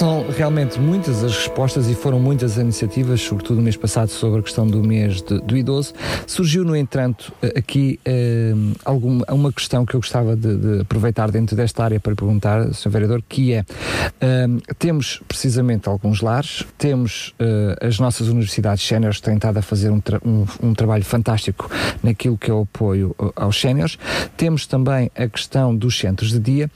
São realmente muitas as respostas e foram muitas as iniciativas, sobretudo no mês passado, sobre a questão do mês de, do idoso. Surgiu, no entanto, aqui eh, alguma, uma questão que eu gostava de, de, aproveitar dentro desta área para perguntar, Sr. Vereador, que é, eh, temos precisamente alguns lares, temos eh, as nossas universidades séniores estado a fazer um, tra um, um, trabalho fantástico naquilo que é o apoio aos séniores, temos também a questão dos centros de dia,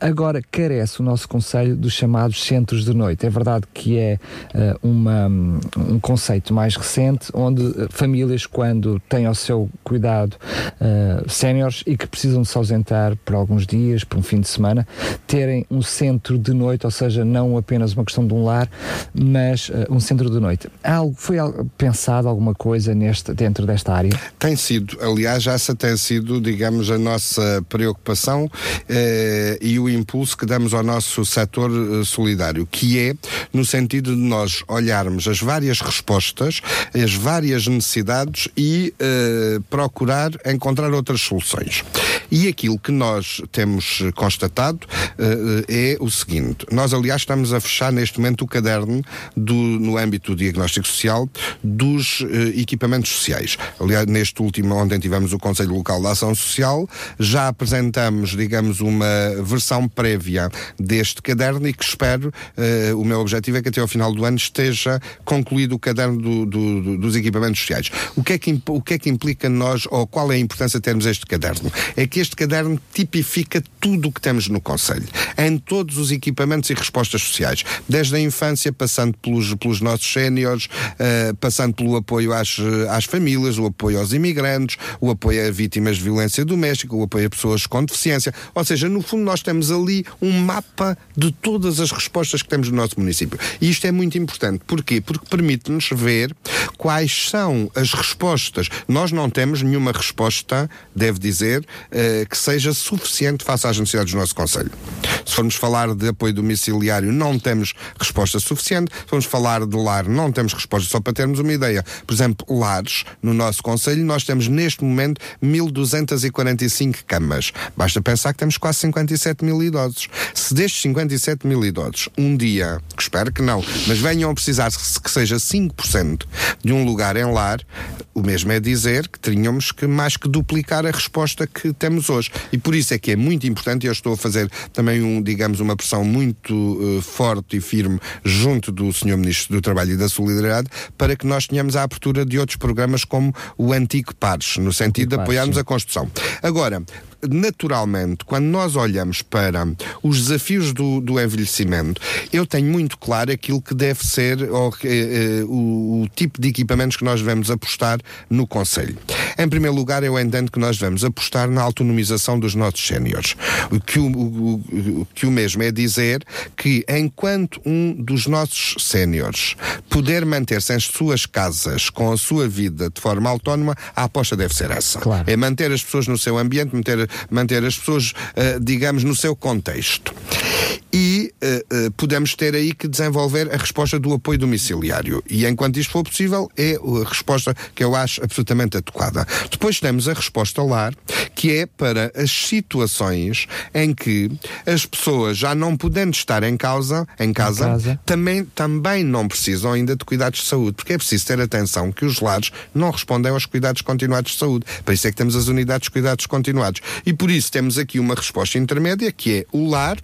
agora carece o nosso Conselho dos chamados centros de noite. É verdade que é uh, uma, um conceito mais recente, onde famílias, quando têm ao seu cuidado uh, séniores e que precisam de se ausentar por alguns dias, por um fim de semana, terem um centro de noite, ou seja, não apenas uma questão de um lar, mas uh, um centro de noite. Algo, foi pensado alguma coisa neste, dentro desta área? Tem sido, aliás, essa tem sido, digamos, a nossa preocupação e o impulso que damos ao nosso setor solidário solidário, que é no sentido de nós olharmos as várias respostas, as várias necessidades e uh, procurar encontrar outras soluções. E aquilo que nós temos constatado uh, é o seguinte: nós, aliás, estamos a fechar neste momento o caderno do, no âmbito do diagnóstico social dos uh, equipamentos sociais. Aliás, neste último, ontem tivemos o Conselho Local da Ação Social, já apresentamos, digamos, uma versão prévia deste caderno e que espero uh, o meu objetivo é que até ao final do ano esteja concluído o caderno do, do, do, dos equipamentos sociais. O que, é que, o que é que implica nós, ou qual é a importância de termos este caderno? É que este caderno tipifica tudo o que temos no Conselho, em todos os equipamentos e respostas sociais, desde a infância, passando pelos, pelos nossos séniores, uh, passando pelo apoio às, às famílias, o apoio aos imigrantes, o apoio a vítimas de violência doméstica, o apoio a pessoas com deficiência. Ou seja, no fundo, nós temos ali um mapa de todas as respostas respostas que temos no nosso município. E isto é muito importante. Porquê? Porque permite-nos ver quais são as respostas. Nós não temos nenhuma resposta, deve dizer, uh, que seja suficiente face às necessidades do nosso Conselho. Se formos falar de apoio domiciliário, não temos resposta suficiente. Se formos falar de lar, não temos resposta. Só para termos uma ideia. Por exemplo, lares, no nosso Conselho, nós temos neste momento 1.245 camas. Basta pensar que temos quase 57 mil idosos. Se destes 57 mil idosos, um dia, espero que não, mas venham a precisar que seja 5% de um lugar em lar, o mesmo é dizer que teríamos que mais que duplicar a resposta que temos hoje. E por isso é que é muito importante, e eu estou a fazer também, um, digamos, uma pressão muito uh, forte e firme junto do Sr. Ministro do Trabalho e da Solidariedade, para que nós tenhamos a abertura de outros programas como o Antigo Pares, no sentido de apoiarmos sim. a construção. Agora, naturalmente, quando nós olhamos para os desafios do, do envelhecimento, eu tenho muito claro aquilo que deve ser ou, eh, eh, o, o, tipo de equipamentos que nós devemos apostar no Conselho. Em primeiro lugar, eu entendo que nós devemos apostar na autonomização dos nossos séniores. O que o, o, que o mesmo é dizer que enquanto um dos nossos séniores puder manter-se em suas casas com a sua vida de forma autónoma, a aposta deve ser essa. Claro. É manter as pessoas no seu ambiente, manter manter as pessoas, uh, digamos, no seu contexto. E uh, uh, podemos ter aí que desenvolver a resposta do apoio domiciliário. E enquanto isto for possível, é a resposta que eu acho absolutamente adequada. Depois temos a resposta lar, que é para as situações em que as pessoas, já não podendo estar em causa, em casa, em casa. Também, também não precisam ainda de cuidados de saúde, porque é preciso ter atenção que os lares não respondem aos cuidados continuados de saúde. Para isso é que temos as unidades de cuidados continuados. E por isso temos aqui uma resposta intermédia, que é o lar,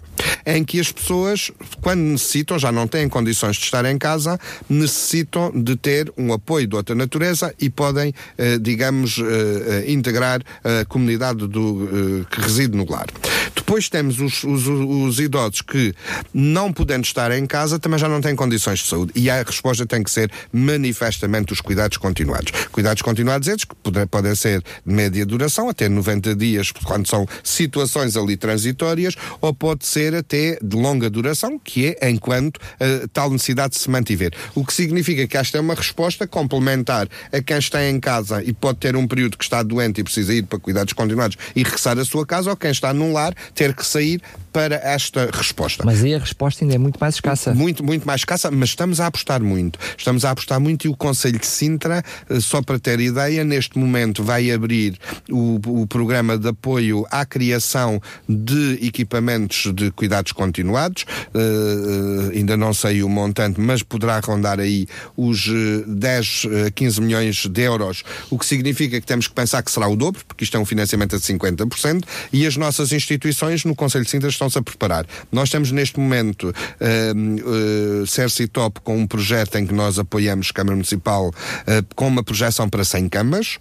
em que que as pessoas, quando necessitam, já não têm condições de estar em casa, necessitam de ter um apoio de outra natureza e podem, eh, digamos, eh, integrar a comunidade do, que reside no lar. Depois temos os, os, os, idosos que, não podendo estar em casa, também já não têm condições de saúde. E a resposta tem que ser manifestamente os cuidados continuados. Cuidados continuados esses que podem ser de média duração, até 90 dias, quando são situações ali transitórias, ou pode ser até de longa duração, que é enquanto uh, tal necessidade se mantiver. O que significa que esta é uma resposta complementar a quem está em casa e pode ter um período que está doente e precisa ir para cuidados continuados e regressar à sua casa, ou quem está num lar ter que sair para esta resposta. Mas aí a resposta ainda é muito mais escassa. Muito, muito mais escassa, mas estamos a apostar muito. Estamos a apostar muito e o Conselho de Sintra, eh, só para ter ideia, neste momento vai abrir o, o programa de apoio à criação de equipamentos de cuidados continuados. Uh, ainda não sei o montante, mas poderá rondar aí os 10 a 15 milhões de euros, o que significa que temos que pensar que será o dobro, porque isto é um financiamento de 50%, e as nossas instituições no Conselho de Sintra estão estão-se a preparar. Nós temos neste momento uh, uh, Top com um projeto em que nós apoiamos Câmara Municipal uh, com uma projeção para 100 camas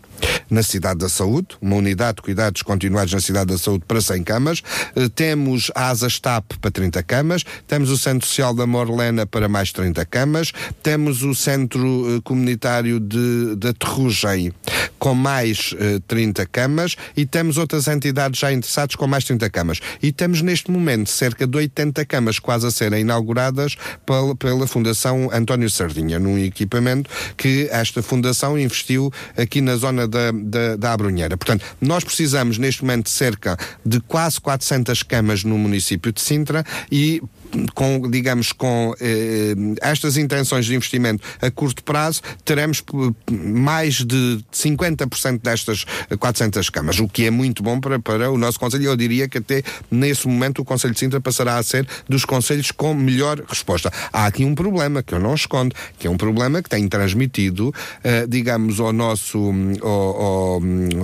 na Cidade da Saúde, uma unidade de cuidados continuados na Cidade da Saúde para 100 camas. Uh, temos a Asas TAP para 30 camas, temos o Centro Social da Morlena para mais 30 camas, temos o Centro Comunitário de, de Terrugem com mais uh, 30 camas e temos outras entidades já interessadas com mais 30 camas. E temos neste momento cerca de 80 camas quase a serem inauguradas pela, pela Fundação António Sardinha, num equipamento que esta fundação investiu aqui na zona da, da, da Abrunheira. Portanto, nós precisamos neste momento de cerca de quase 400 camas no município de Sintra e com, digamos, com eh, estas intenções de investimento a curto prazo, teremos mais de 50% destas 400 camas, o que é muito bom para, para o nosso Conselho. Eu diria que até nesse momento o Conselho de Sintra passará a ser dos Conselhos com melhor resposta. Há aqui um problema que eu não escondo, que é um problema que tem transmitido, eh, digamos, ao nosso, ao, ao,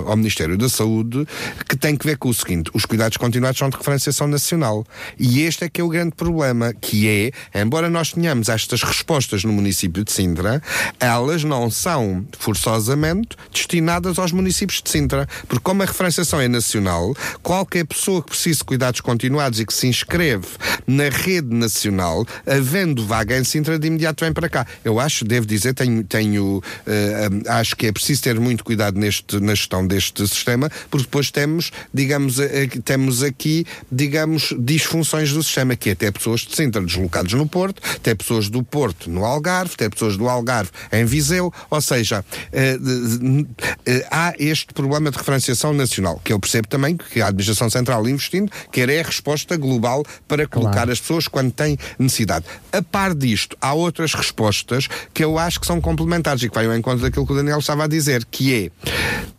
ao Ministério da Saúde, que tem que ver com o seguinte: os cuidados continuados são de referenciação nacional. E este é que é o grande problema problema que é, embora nós tenhamos estas respostas no município de Sintra, elas não são forçosamente destinadas aos municípios de Sintra, porque como a referenciação é nacional, qualquer pessoa que precise de cuidados continuados e que se inscreve na rede nacional, havendo vaga em Sintra, de imediato vem para cá. Eu acho, devo dizer, tenho, tenho uh, acho que é preciso ter muito cuidado neste, na gestão deste sistema, porque depois temos, digamos, uh, temos aqui, digamos, disfunções do sistema, que até pessoas pessoas de Sintra deslocados no Porto, tem pessoas do Porto no Algarve, tem pessoas do Algarve em Viseu, ou seja, eh, eh, há este problema de referenciação nacional, que eu percebo também que a Administração Central investindo quer é a resposta global para colocar claro. as pessoas quando têm necessidade. A par disto, há outras respostas que eu acho que são complementares e que vai ao encontro daquilo que o Daniel estava a dizer, que é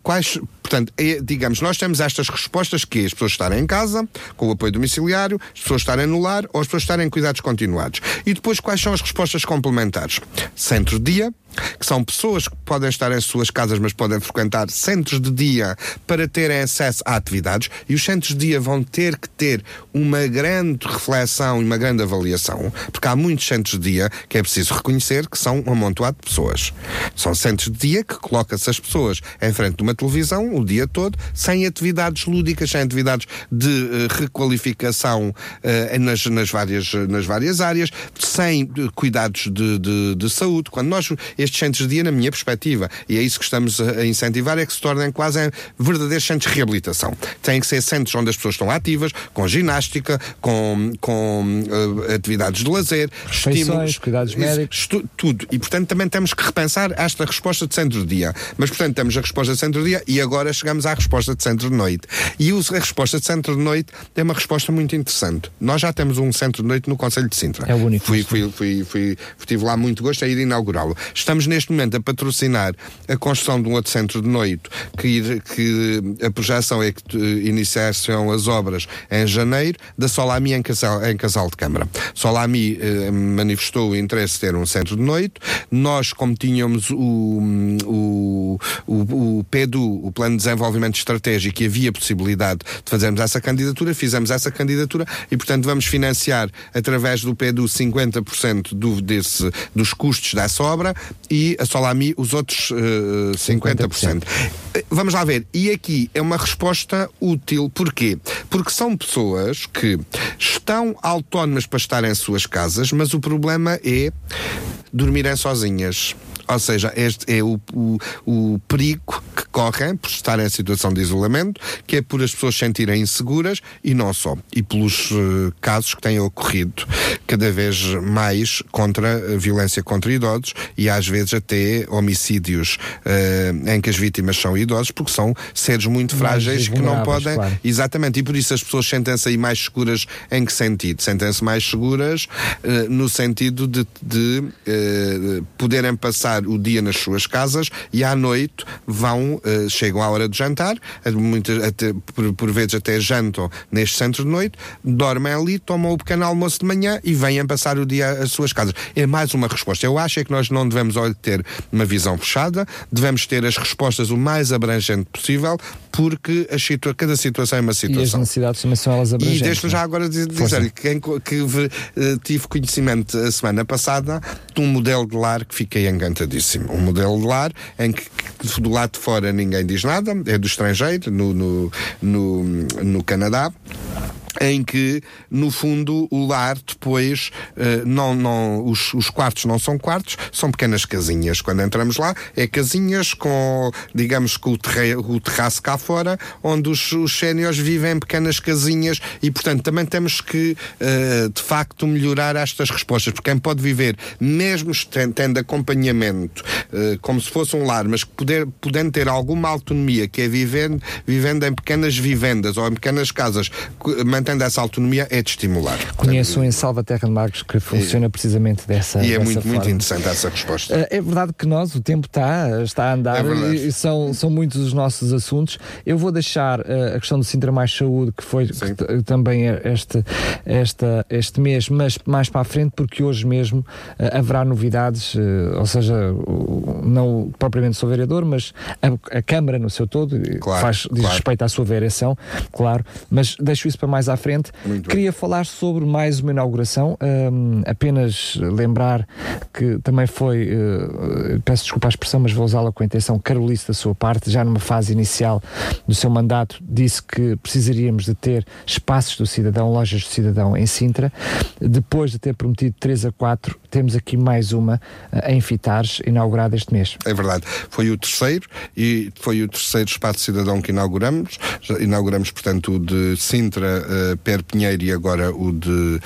quais Portanto, é, digamos, nós temos estas respostas que é as pessoas estarem em casa, com o apoio domiciliário, as pessoas estarem no lar ou as pessoas estarem em cuidados continuados. E depois, quais são as respostas complementares? Centro-dia, que são pessoas que podem estar em suas casas, mas podem frequentar centros de dia para terem acesso a atividades, e os centros de dia vão ter que ter uma grande reflexão e uma grande avaliação, porque há muitos centros de dia que é preciso reconhecer que são um amontoado de pessoas. São centros de dia que colocam-se as pessoas em frente de uma televisão o dia todo, sem atividades lúdicas, sem atividades de uh, requalificação uh, nas, nas, várias, nas várias áreas, sem uh, cuidados de, de, de saúde. Quando nós estes centros de dia, na minha perspectiva, e é isso que estamos a incentivar, é que se tornem quase verdadeiros centros de reabilitação. Têm que ser centros onde as pessoas estão ativas, com ginástica, com, com uh, atividades de lazer, estímulos, cuidados médicos. tudo. E, portanto, também temos que repensar esta resposta de centro de dia. Mas, portanto, temos a resposta de centro de dia e agora chegamos à resposta de centro de noite. E a resposta de centro de noite é uma resposta muito interessante. Nós já temos um centro de noite no Conselho de Sintra. É o único. Fui, fui, fui, fui, tive lá muito gosto a ir inaugurá-lo. Estamos neste momento a patrocinar a construção de um outro centro de noite, que, que a projeção é que iniciassem as obras em janeiro, da Solami em Casal, em Casal de Câmara. Solami eh, manifestou o interesse de ter um centro de noite. Nós, como tínhamos o, o, o, o PEDU, o Plano de Desenvolvimento Estratégico, e havia possibilidade de fazermos essa candidatura, fizemos essa candidatura e, portanto, vamos financiar através do PEDU 50% do, desse, dos custos dessa obra e a Solami os outros uh, 50%. 50%. Vamos lá ver. E aqui é uma resposta útil. Porquê? Porque são pessoas que estão autónomas para estar em suas casas, mas o problema é dormirem sozinhas. Ou seja, este é o, o, o perigo correm por estar em situação de isolamento, que é por as pessoas se sentirem inseguras e não só. E pelos uh, casos que têm ocorrido cada vez mais contra a violência contra idosos e às vezes até homicídios uh, em que as vítimas são idosos, porque são seres muito frágeis que não podem. Claro. Exatamente, e por isso as pessoas sentem-se aí mais seguras em que sentido? Sentem-se mais seguras uh, no sentido de, de poderem passar o dia nas suas casas e à noite vão, uh, chegam à hora de jantar, muitas, até, por, por vezes até jantam neste centro de noite, dormem ali, tomam o pequeno almoço de manhã e vêm passar o dia às suas casas. É mais uma resposta. Eu acho é que nós não devemos ter uma visão fechada, devemos ter as respostas o mais abrangente possível, porque a situa cada situação é uma situação. E as necessidades também são elas abrangentes. E deixo-me já é? agora dizer-lhe que, que uh, tive conhecimento a semana passada de um modelo de lar que fiquei encantadíssimo. Um modelo de lar em que, que do lado de fora ninguém diz nada, é do estrangeiro, no, no, no, no Canadá em que, no fundo, o lar depois, uh, não, não, os, os, quartos não são quartos, são pequenas casinhas. Quando entramos lá, é casinhas com, digamos, com o, terre, o terraço cá fora, onde os, os séniores vivem em pequenas casinhas e, portanto, também temos que, uh, de facto, melhorar estas respostas, porque quem pode viver, mesmo tendo acompanhamento, uh, como se fosse um lar, mas poder, podendo ter alguma autonomia, que é vivendo, vivendo em pequenas vivendas ou em pequenas casas, mantendo essa autonomia, é de estimular. Conheço um em Salvaterra de Marcos que funciona e, precisamente dessa E é muito, forma. muito interessante essa resposta. Eh, é verdade que nós, o tempo está, está a andar é e são, são muitos os nossos assuntos. Eu vou deixar uh, a questão do Sintra Mais Saúde, que foi que, também é este, esta, este mês, mas mais para a frente, porque hoje mesmo uh, haverá novidades, ou seja, não propriamente sou vereador, mas a, a Câmara no seu todo, claro, faz, diz claro. respeito à sua vereação, claro, mas deixo isso para mais à frente. Muito Queria bem. falar sobre mais uma inauguração, um, apenas lembrar que também foi, uh, peço desculpa a expressão, mas vou usá-la com a intenção carolice da sua parte, já numa fase inicial do seu mandato, disse que precisaríamos de ter espaços do cidadão, lojas do cidadão em Sintra. Depois de ter prometido 3 a 4, temos aqui mais uma uh, em Fitares, inaugurada este mês. É verdade. Foi o terceiro e foi o terceiro espaço cidadão que inauguramos. Inauguramos, portanto, o de Sintra, uh, Per Pinheiro e agora o de uh,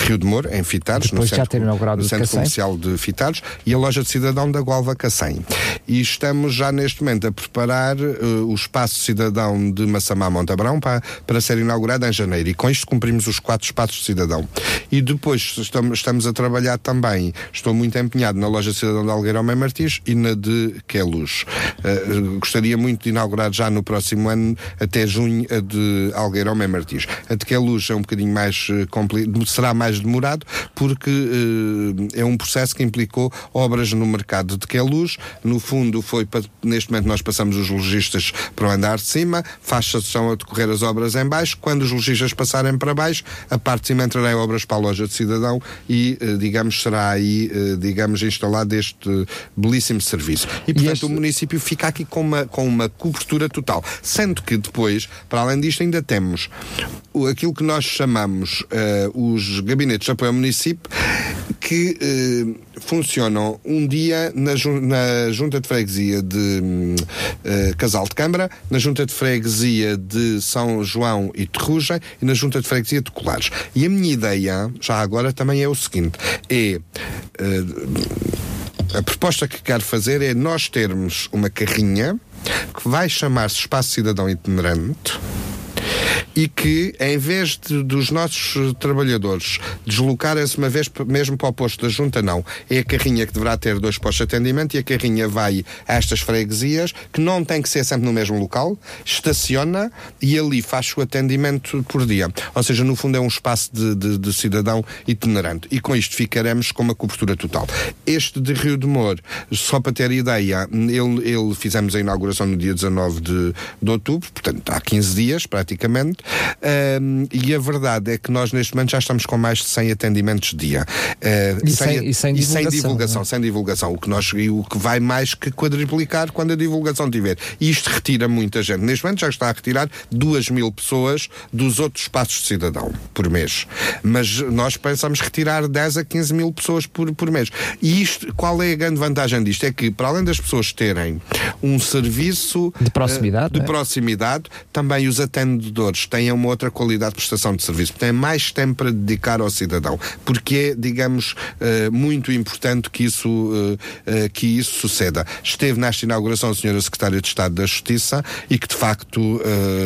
Rio de Moro, em Fitares, Depois no centro, no centro comercial de Fitares, e a loja de cidadão da Gualva Cacém. E estamos já neste momento a preparar uh, o espaço cidadão de Massamá Montabrão para, para ser inaugurado em janeiro. E com isto cumprimos os quatro espaços de cidadão. E depois estamos, estamos a trabalhar também, estou muito empenhado na loja de cidadão de Algueiro Mãe Martins e na de Queluz. Uh, gostaria muito de inaugurar já no próximo ano, até junho, a de Algueiro Mãe Martins. A de Queluz é um bocadinho mais uh, será mais demorado, porque uh, é um processo que implicou obras no mercado de Queluz. No fundo, foi neste momento nós passamos os lojistas para o andar de cima, faz-se a decorrer as obras em baixo. Quando os lojistas passarem para baixo, a parte de cima entrará em obras para a loja de cidadão e, digamos, será aí, digamos, instalado este belíssimo serviço. E, portanto, e este... o município fica aqui com uma, com uma cobertura total. Sendo que depois, para além disto, ainda temos aquilo que nós chamamos uh, os gabinetes de apoio ao município, que uh, funcionam um dia na, na, Junta de Freguesia de uh, Casal de Câmara, na Junta de Freguesia de São João e Terrugem e na Junta de Freguesia de Colares. E a minha ideia, já agora, também é o seguinte: é a proposta que quero fazer é nós termos uma carrinha que vai chamar-se Espaço Cidadão Itinerante e que, em vez de, dos nossos trabalhadores deslocarem-se uma vez mesmo para o posto da junta, não. É a carrinha que deverá ter dois postos de atendimento e a carrinha vai a estas freguesias, que não tem que ser sempre no mesmo local, estaciona e ali faz o atendimento por dia. Ou seja, no fundo é um espaço de, de, de cidadão itinerante. E com isto ficaremos com uma cobertura total. Este de Rio de Moro, só para ter ideia, ele, ele fizemos a inauguração no dia 19 de, de outubro, portanto há 15 dias praticamente, um, e a verdade é que nós neste momento já estamos com mais de 100 atendimentos dia. Uh, e, sem, e, sem, e sem divulgação, é? sem divulgação, o que, nós, o que vai mais que quadriplicar quando a divulgação tiver. E isto retira muita gente. Neste momento já está a retirar 2 mil pessoas dos outros espaços de cidadão por mês. Mas nós pensamos retirar 10 a 15 mil pessoas por, por mês. E isto, qual é a grande vantagem disto? É que, para além das pessoas terem um serviço de proximidade, uh, de é? proximidade também os atendedores têm uma outra qualidade de prestação de serviço, têm mais tempo para dedicar ao cidadão, porque é, digamos, uh, muito importante que isso, uh, que isso suceda. Esteve nesta inauguração a senhora Secretária de Estado da Justiça e que, de facto,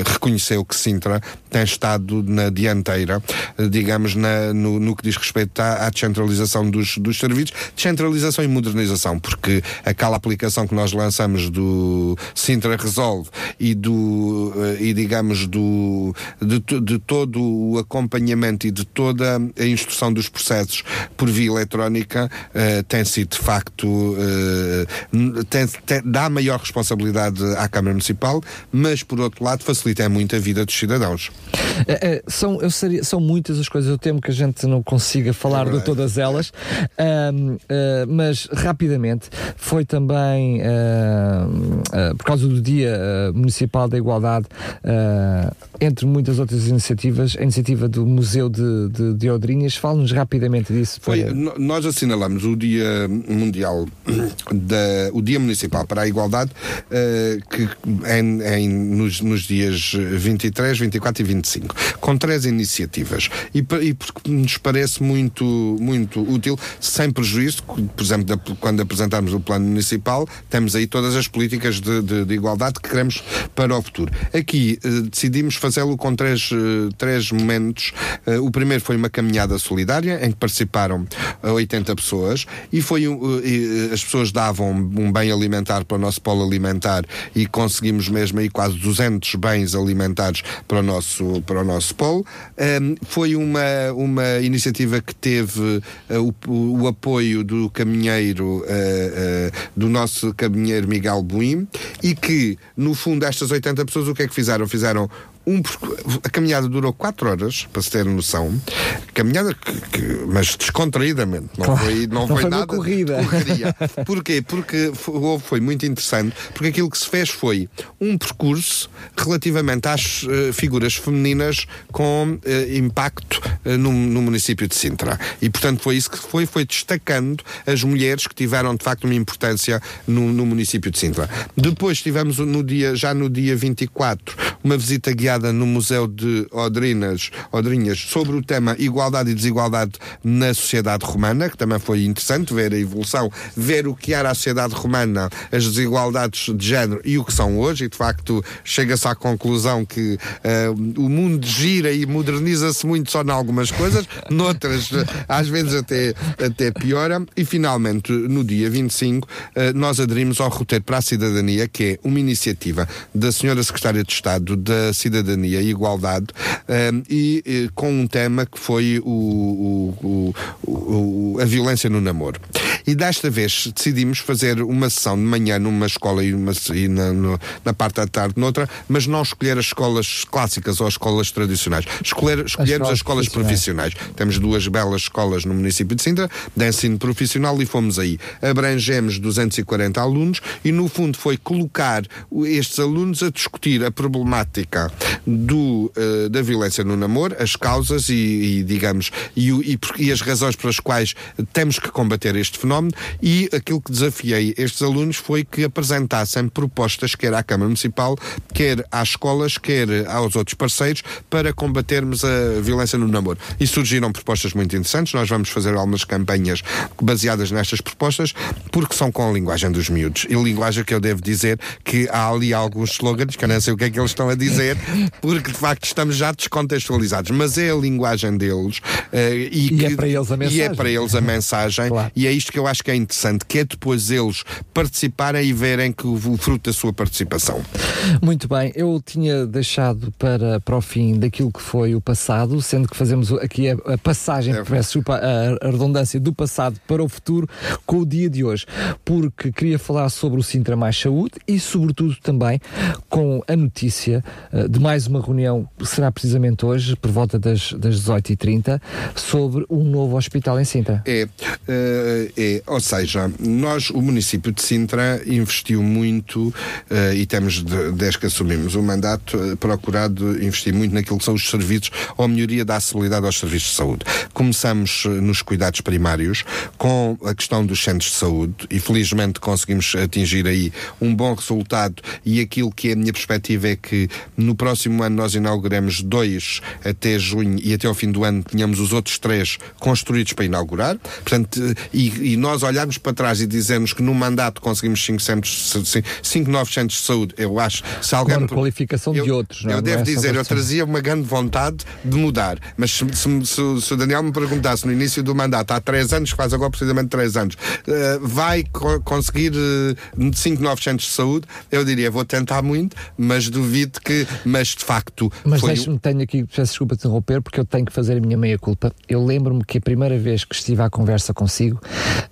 reconheceu que Sintra tem estado na dianteira, digamos, na, no, no, que diz respeito à, à descentralização dos, dos serviços, descentralização e modernização, porque aquela aplicação que nós lançamos do Sintra Resolve e do, e digamos, do, de, de todo o acompanhamento e de toda a instrução dos processos por via eletrónica uh, tem sido de facto tem, tem, dá maior responsabilidade à Câmara Municipal, mas por outro lado facilita muito a vida dos cidadãos. É, é, são, eu seria, são muitas as coisas, eu temo que a gente não consiga falar é de todas elas, um, uh, mas rapidamente foi também uh, por causa do Dia Municipal da Igualdade, entre muitas outras iniciativas, a iniciativa do Museu de, de, de Odrinhas. Fale-nos rapidamente disso. Foi. Nós assinalamos o Dia Mundial, da, o Dia Municipal para a Igualdade, que em, em nos, nos dias 23, 24 e 25, com três iniciativas. E, e porque nos parece muito, muito útil, sem prejuízo, por exemplo, da, quando apresentarmos o plano municipal, temos aí todas as políticas de, de, de igualdade que queremos para o futuro. Aqui eh, decidimos fazê-lo com três, eh, três momentos. O primeiro foi uma caminhada solidária, em que participaram 80 pessoas, e foi as pessoas davam um bem alimentar para o nosso polo alimentar e conseguimos mesmo aí quase 200 bens alimentares para o nosso, para o nosso polo. Um, foi uma, uma iniciativa que teve uh, o, o, apoio do caminheiro, uh, uh, do nosso caminheiro Miguel Buim, e que, no fundo, estas 80 pessoas o que é que fizeram? Fizeram um, a caminhada durou 4 horas, para se ter noção. Caminhada, que, que, mas descontraídamente. Não foi, não, não foi, foi nada. Corrida. Correria. Porquê? Porque foi, foi, muito interessante, porque aquilo que se fez foi um percurso relativamente às uh, figuras femininas com uh, impacto uh, no, no, município de Sintra. E, portanto, foi isso que foi, foi destacando as mulheres que tiveram, de facto, uma importância no, no município de Sintra. Depois tivemos no dia, já no dia 24, uma visita guiada no Museu de Odrinas, Odrinhas sobre o tema igualdade e desigualdade na sociedade romana, que também foi interessante ver a evolução, ver o que era a sociedade romana, as desigualdades de género e o que são hoje, e de facto chega-se à conclusão que uh, o mundo gira e moderniza-se muito só em algumas coisas, noutras às vezes até, até piora, e finalmente no dia 25 uh, eh, nós aderimos ao roteiro para a cidadania, que é uma iniciativa da senhora Secretária de Estado da Cidadania cidadania e igualdade um, e, e, com um tema que foi o, o, o, a violência no namoro. E desta vez decidimos fazer uma sessão de manhã numa escola e, uma, e na, no, na parte da tarde noutra, mas não escolher as escolas clássicas ou as escolas tradicionais. Escolher, escolhermos as escolas, as escolas profissionais. profissionais. Temos duas belas escolas no município de Sintra, de ensino profissional, e fomos aí. Abrangemos 240 alunos e, no fundo, foi colocar estes alunos a discutir a problemática do, uh, da violência no namoro, as causas e, e digamos, e, e, e, as razões pelas quais temos que combater este fenómeno fenómeno e aquilo que desafiei estes alunos foi que apresentassem propostas, quer à Câmara Municipal, quer às escolas, quer aos outros parceiros, para combatermos a violência no namoro. E surgiram propostas muito interessantes. Nós vamos fazer algumas campanhas baseadas nestas propostas, porque são com a linguagem dos miúdos. E linguagem que eu devo dizer que há ali alguns slogans que eu não sei o que é que eles estão a dizer, porque de facto estamos já descontextualizados. Mas é a linguagem deles uh, e, e que, é para eles a mensagem. E é para eles a mensagem. claro. E é isto que eu acho que é interessante, que é depois eles participarem e verem que o, fruto da sua participação. Muito bem, eu tinha deixado para, para o fim daquilo que foi o passado, sendo que fazemos aqui a, a passagem, é. peço a, a redundância do passado para o futuro com o dia de hoje, porque queria falar sobre o Sintra Mais Saúde e, sobretudo, também com a notícia uh, de mais uma reunião, será precisamente hoje, por volta das, das 18h30, sobre um novo hospital em Sintra. É, uh, ou seja, nós, o município de Sintra, investiu muito uh, e temos, de, desde que assumimos o mandato, procurado investir muito naquilo que são os serviços ou a melhoria da acessibilidade aos serviços de saúde. Começamos nos cuidados primários com a questão dos centros de saúde e felizmente conseguimos atingir aí um bom resultado e aquilo que é a minha perspectiva é que no próximo ano nós inauguramos dois até junho e até ao fim do ano tínhamos os outros três construídos para inaugurar. Portanto, e, e nós olharmos para trás e dizermos que no mandato conseguimos cinco, centros, cinco, cinco novos centros de saúde, eu acho. Se alguém. Qualificação eu, de outros, não é? Eu devo não é dizer, eu trazia uma grande vontade de mudar, mas se, se, se, o Daniel me perguntasse no início do mandato, há três anos, faz agora precisamente três anos, uh, vai co conseguir uh, cinco novos centros de saúde, eu diria, vou tentar muito, mas duvido que, mas de facto. Mas deixe-me, tenho aqui, peço desculpa de interromper, porque eu tenho que fazer a minha meia-culpa. Eu lembro-me que a primeira vez que estive à conversa consigo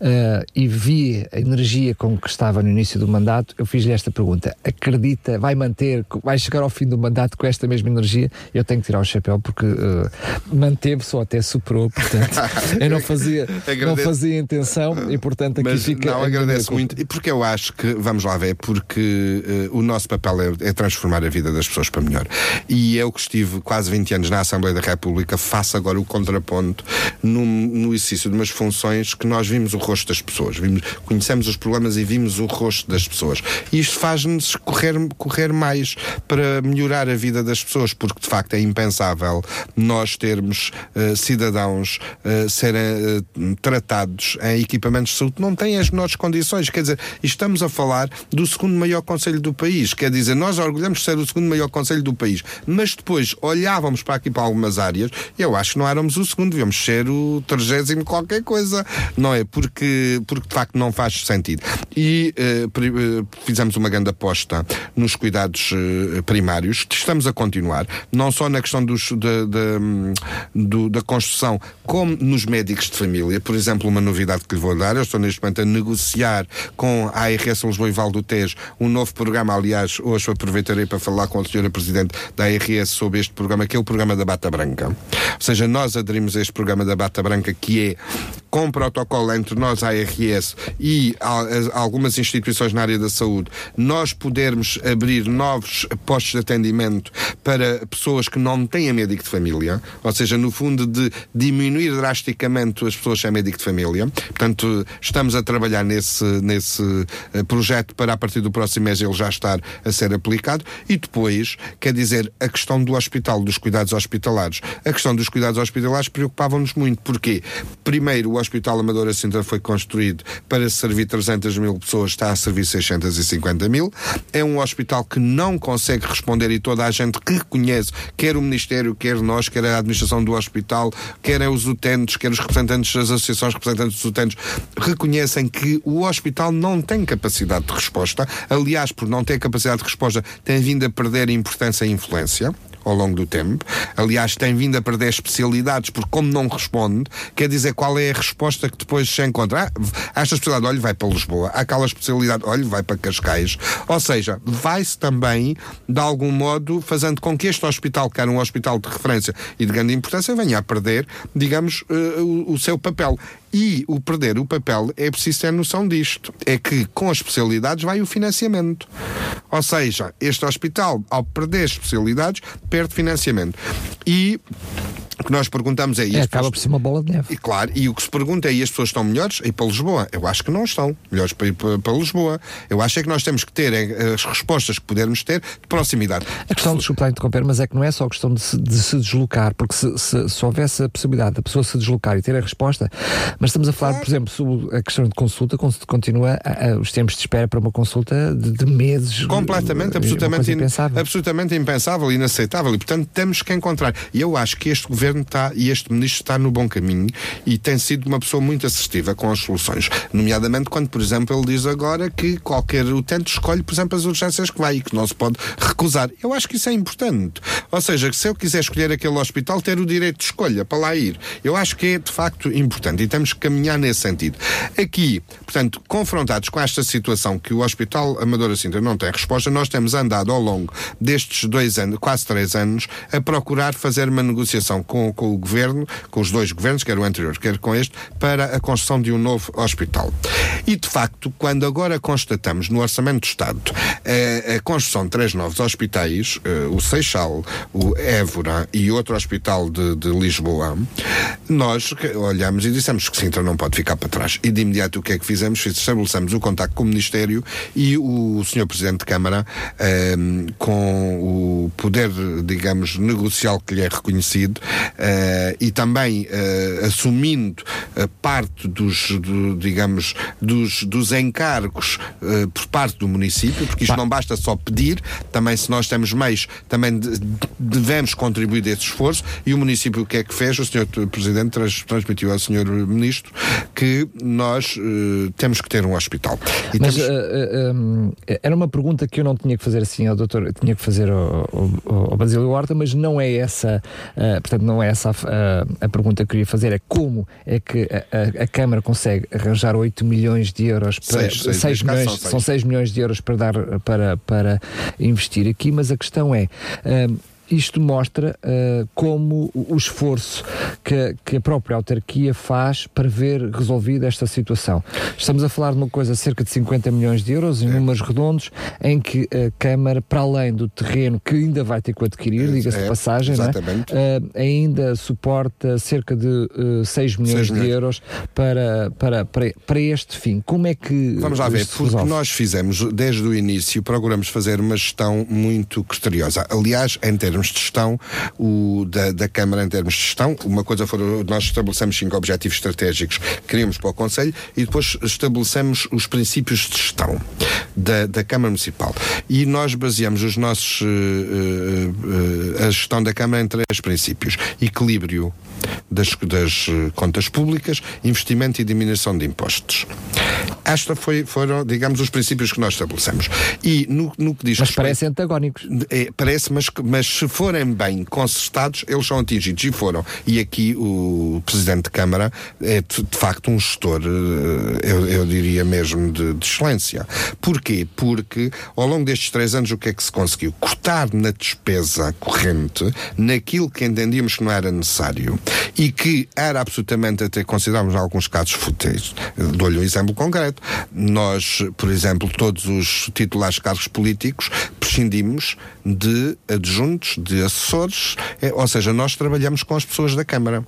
uh, e vi a energia com que estava no início do mandato, eu fiz-lhe esta pergunta: acredita, vai manter, vai chegar ao fim do mandato com esta mesma energia? Eu tenho que tirar o chapéu porque uh, manteve-se ou até superou, portanto, eu não fazia, não fazia intenção e, portanto, aqui Mas fica. Não, agradeço muito. E porque eu acho que, vamos lá ver, porque uh, o nosso papel é, é, transformar a vida das pessoas para melhor. E eu que estive quase 20 anos na Assembleia da República, faço agora o contraponto no, no exercício de umas funções que nós vimos o rosto das pessoas, vimos, conhecemos os problemas e vimos o rosto das pessoas. E isto faz-nos correr, correr mais para melhorar a vida das pessoas, porque de facto é impensável nós termos uh, cidadãos uh, serem uh, tratados em equipamentos de saúde não têm as menores condições. Quer dizer, estamos a falar do segundo maior conselho do país. Quer dizer, nós orgulhamos de ser o segundo maior conselho do país, mas depois olhávamos para aqui para algumas áreas, eu acho que não éramos o segundo, devíamos ser o trigésimo qualquer coisa, não é? Porque, porque de facto não faz sentido. E uh, fizemos uma grande aposta nos cuidados uh, primários, estamos a continuar, não só na questão dos, de, de, do, da construção, como nos médicos de família. Por exemplo, uma novidade que lhe vou dar, eu estou neste momento a negociar com a ARS Lisboa e Val do Tejo um novo programa, aliás, hoje aproveitarei para falar com a senhora Presidente da ARS sobre este programa, que é o programa da Bata Branca. Ou seja, nós aderimos a este programa da Bata Branca, que é com protocolo entre nós, a ARS, e algumas instituições na área da saúde, nós podermos abrir novos postos de atendimento para pessoas que não têm médico de família, ou seja, no fundo, de diminuir drasticamente as pessoas sem médico de família. Portanto, estamos a trabalhar nesse, nesse eh, projeto para, a partir do próximo mês, ele já estar a ser aplicado. E depois, quer dizer, a questão do hospital, dos cuidados hospitalares. A questão dos cuidados hospitalares preocupava-nos muito. Porquê? Primeiro, o Hospital Amadora Sintra foi construído para servir 300 mil pessoas, está a servir 650 mil. É um hospital que não consegue responder e toda a gente que reconhece, quer o Ministério, quer nós, quer a administração do hospital, quer os utentes, quer os representantes das associações representantes dos utentes, reconhecem que o hospital não tem capacidade de resposta. Aliás, por não ter capacidade de resposta, tem vindo a perder importância e influência ao longo do tempo. Aliás, tem vindo a perder especialidades, porque como não responde, quer dizer qual é a resposta que depois se encontra. Ah, esta especialidade, olha, vai para Lisboa. Aquela especialidade, olha, vai para Cascais. Ou seja, vai-se também, de algum modo, fazendo com que este hospital, que era um hospital de referência e de grande importância, venha a perder, digamos, uh, o, o seu papel. E o perder o papel é preciso ter noção disto. É que com as especialidades vai o financiamento. Ou seja, este hospital, ao perder especialidades, perde financiamento. E O que nós perguntamos é, e É, acaba pessoas- por ser uma bola de neve. e claro, e o que se pergunta é: e as pessoas estão melhores a ir para Lisboa? Eu acho que não estão melhores para ir para, para Lisboa. Eu acho é que nós temos que ter é, as respostas que pudermos ter de proximidade. A questão, desculpa interromper, mas é que não é só a questão de se, de se deslocar, porque se, se, se houvesse a possibilidade da pessoa se deslocar e ter a resposta, mas estamos a falar, por exemplo, sobre a questão de consulta, con- continua a- a- os tempos de espera para uma consulta de, de meses. Completamente, eh, absolutamente, in- impensável. absolutamente impensável e inaceitável. E, portanto, temos que encontrar. E eu acho que este governo está e este ministro está no bom caminho e tem sido uma pessoa muito assertiva com as soluções. Nomeadamente quando, por exemplo, ele diz agora que qualquer utente escolhe, por exemplo, as urgências que vai e que não se pode recusar. Eu acho que isso é importante. Ou seja, se eu quiser escolher aquele hospital, ter o direito de escolha para lá ir. Eu acho que é de facto importante e temos que caminhar nesse sentido. Aqui, portanto, confrontados com esta situação que o Hospital Amadora Sintra não tem resposta, nós temos andado ao longo destes dois anos, quase três anos, a procurar fazer uma negociação com, com o governo, com os dois governos, quer o anterior, quer com este, para a construção de um novo hospital. E de facto, quando agora constatamos no Orçamento do Estado eh, a construção de três novos hospitais, eh, o Seixal, o Évora e outro hospital de, de Lisboa, nós olhamos e dissemos que Sintra não pode ficar para trás. E de imediato o que é que fizemos? Fiz- Estabelecemos o contacto com o Ministério e o Sr. Presidente de Câmara, ehm, com o poder, digamos, negocial que lhe é reconhecido eh, e também eh, assumindo a parte dos, do- digamos, dos, dos encargos eh, por parte do município, porque isto não basta só pedir, também se nós temos meios, também de- devemos contribuir desse esforço e o município o que é que fez? O Sr. Presidente trans- transmitiu ao Sr. Ministro que nós eh, temos que ter um hospital. E Mas temos- um, era uma pergunta que eu não tinha que fazer assim ao doutor, tinha que fazer ao, ao, ao Basílio Horta, mas não é essa, eh, portanto, não é essa a, a pergunta que eu queria fazer, é como é que a, a- a Câmara consegue arranjar 8 milhões de euros para Seis, seis, 6 neste caso milhões, são seis. são 6 milhões de euros para dar para, para investir aqui, mas a questão é. um, isto mostra uh, como o esforço que, que a própria autarquia faz para ver resolvida esta situação. Estamos a falar de uma coisa cerca de 50 milhões de euros, É. em números redondos, em que a Câmara, para além do terreno que ainda vai ter que adquirir, É, diga-se de é, passagem, não é? Uh, ainda suporta cerca de uh, 6 milhões Seis de milhões. euros para, para, para, para este fim. Como é que. Vamos lá ver, porque resolve? nós fizemos, desde o início, procuramos fazer uma gestão muito criteriosa. Aliás, em termos de gestão, o, da, da Câmara, em termos de gestão, uma coisa foram, nós estabelecemos cinco objetivos estratégicos que queríamos para o Conselho e depois estabelecemos os princípios de gestão da, da Câmara Municipal. E nós baseamos os nossos, eh, eh, a gestão da Câmara em três princípios. Equilíbrio das, das contas públicas, investimento e diminuição de impostos. Esta foi, foram, digamos, os princípios que nós estabelecemos. E no, no que diz Mas respeito- parecem antagónicos. é, parece, mas, mas se forem bem concertados, eles são atingidos e foram. E aqui o Presidente de Câmara é de, de facto um gestor, eh, eu, eu diria mesmo, de, de excelência. Porquê? Porque ao longo destes três anos o que é que se conseguiu? Cortar na despesa corrente, naquilo que entendíamos que não era necessário e que era absolutamente até considerávamos em alguns casos fúteis. Dou-lhe um exemplo concreto. Nós, por exemplo, todos os titulares de cargos políticos prescindimos de adjuntos, de assessores, eh, ou seja, nós trabalhamos com as pessoas da Câmara.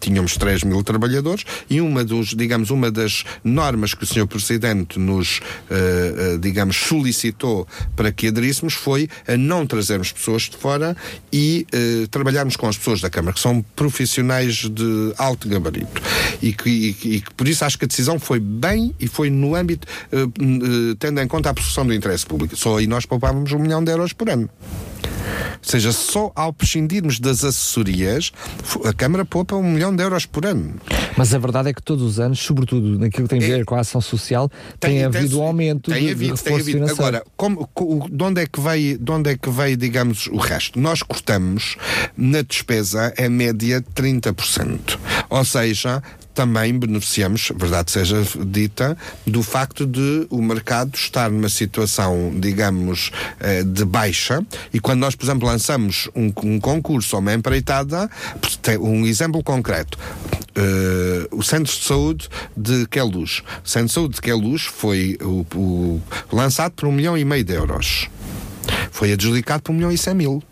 Tínhamos 3 mil trabalhadores e uma dos, digamos, uma das normas que o Sr. Presidente nos, eh, eh, digamos, solicitou para que aderíssemos foi a não trazermos pessoas de fora e eh, trabalharmos com as pessoas da Câmara, que são profissionais de alto gabarito. E que, e e que por isso acho que a decisão foi bem e foi no âmbito, tendo em conta a posição do interesse público. Só aí nós poupávamos um milhão de euros por ano. Ou seja, só ao prescindirmos das assessorias, a Câmara poupa um milhão de euros por ano. Mas a verdade é que todos os anos, sobretudo naquilo que tem a ver com a ação social, tem, havido um aumento tem de, havido, de tem havido. financeiro. Agora, como, co- de, onde é que veio, de onde é que veio, digamos, o resto? Nós cortamos na despesa, em média, 30%. Ou seja, também beneficiamos, verdade seja dita, do facto de o mercado estar numa situação, digamos, eh, de baixa e quando nós, por exemplo, lançamos um, um concurso ou uma empreitada, um exemplo concreto, eh, o Centro de Saúde de Queluz. O Centro de Saúde de Queluz foi o, o- lançado por um milhão e meio de euros. Foi adjudicado por um milhão e cem mil.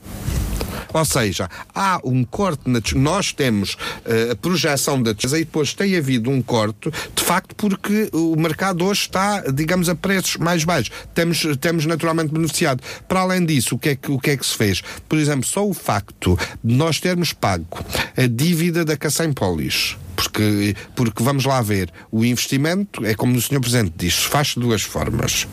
Ou seja, há um corte na nós temos uh, a projeção da despesa e depois tem havido um corte, de facto, porque o mercado hoje está, digamos, a preços mais baixos. Temos, temos naturalmente beneficiado. Para além disso, o que, é que, o que é que se fez? Por exemplo, só o facto de nós termos pago a dívida da Cacém Polis porque, porque vamos lá ver, o investimento é como o Sr. Presidente diz, faz de duas formas.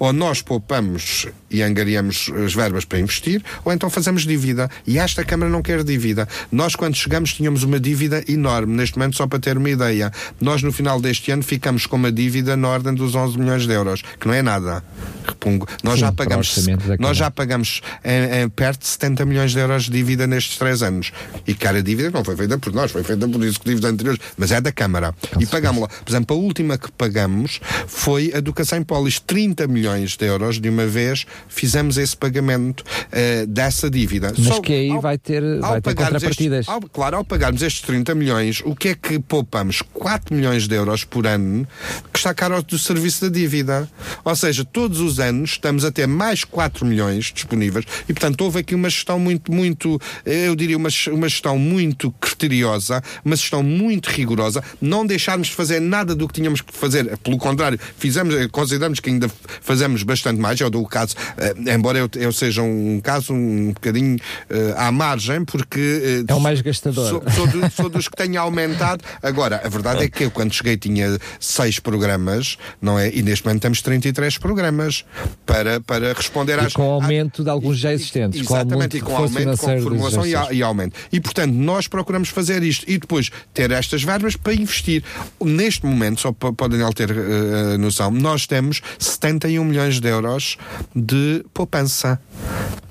Ou nós poupamos e angariamos as verbas para investir, ou então fazemos dívida. E esta Câmara não quer dívida. Nós, quando chegamos, tínhamos uma dívida enorme. Neste momento, só para ter uma ideia, nós no final deste ano ficamos com uma dívida na ordem dos 11 milhões de euros, que não é nada. Repungo. Nós Sim, já pagamos, nós já pagamos em, em, perto de 70 milhões de euros de dívida nestes três anos. E cara, a dívida não foi feita por nós, foi feita por executivos anteriores, mas é da Câmara. e pagámos-la. Por exemplo, a última que pagamos foi a do Cacém Polis, 30 milhões de euros de uma vez fizemos esse pagamento uh, dessa dívida. Mas Só, que aí ao, vai ter, vai ter contrapartidas. Estes, ao, claro, ao pagarmos estes 30 milhões, o que é que poupamos? 4 milhões de euros por ano que está caro do serviço da dívida. Ou seja, todos os anos estamos a ter mais 4 milhões disponíveis e, portanto, houve aqui uma gestão muito, muito, eu diria, uma, uma gestão muito criteriosa, uma gestão muito rigorosa, não deixarmos de fazer nada do que tínhamos que fazer, pelo contrário, fizemos, consideramos que ainda fazemos bastante mais, é o caso uh, embora eu, eu, seja um caso um bocadinho uh, à margem, porque. Uh, é o mais gastador. Sou, sou, do, sou, dos que tenho aumentado. Agora, a verdade é que eu, quando cheguei, tinha seis programas, não é? E neste momento temos 33 programas para, para responder e às. Com aumento de alguns já existentes. Exatamente, com e com aumento, com formulação e, e, aumento. E, portanto, nós procuramos fazer isto e depois ter estas verbas para investir. Neste momento, só para, o Daniel ter uh, noção, nós temos 71 milhões de euros de poupança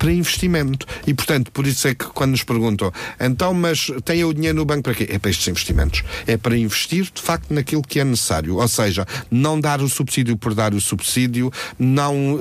para investimento. E, portanto, por isso é que quando nos perguntam, então, mas tem o dinheiro no banco para quê? É para estes investimentos. É para investir, de facto, naquilo que é necessário. Ou seja, não dar o subsídio por dar o subsídio, não,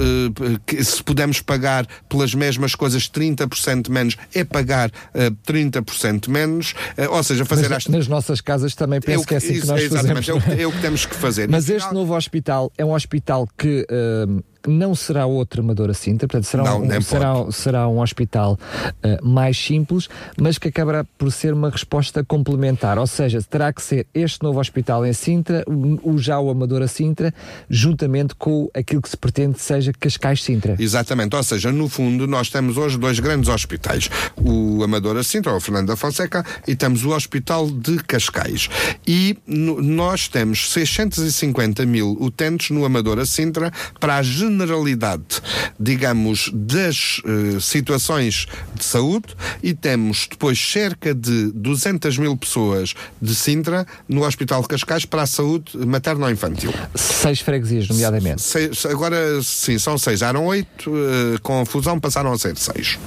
eh, se pudermos pagar pelas mesmas coisas 30% menos, é pagar eh, 30% menos. Ou seja, fazer mas, Nas nossas casas também penso é que é assim que nós exatamente, fazemos. É o, é o que temos que fazer. Mas este novo hospital é um hospital que uh, não será outro Amadora Sintra, portanto será, não, um, será, será um hospital uh, mais simples, mas que acabará por ser uma resposta complementar, ou seja, terá que ser este novo hospital em Sintra, o, o já o Amadora Sintra, juntamente com aquilo que se pretende seja Cascais Sintra. Exatamente, ou seja, no fundo nós temos hoje dois grandes hospitais, o Amadora Sintra, o Fernando da Fonseca, e temos o Hospital de Cascais. E no, nós temos 650 mil utentes no Amadora Sintra para a generalidade, digamos, das uh, situações de saúde e temos depois cerca de 200 mil pessoas de Sintra no Hospital de Cascais para a saúde materno-infantil. Seis freguesias, nomeadamente. Seis, agora, sim, são seis. Eram oito, uh, com a fusão passaram a ser seis.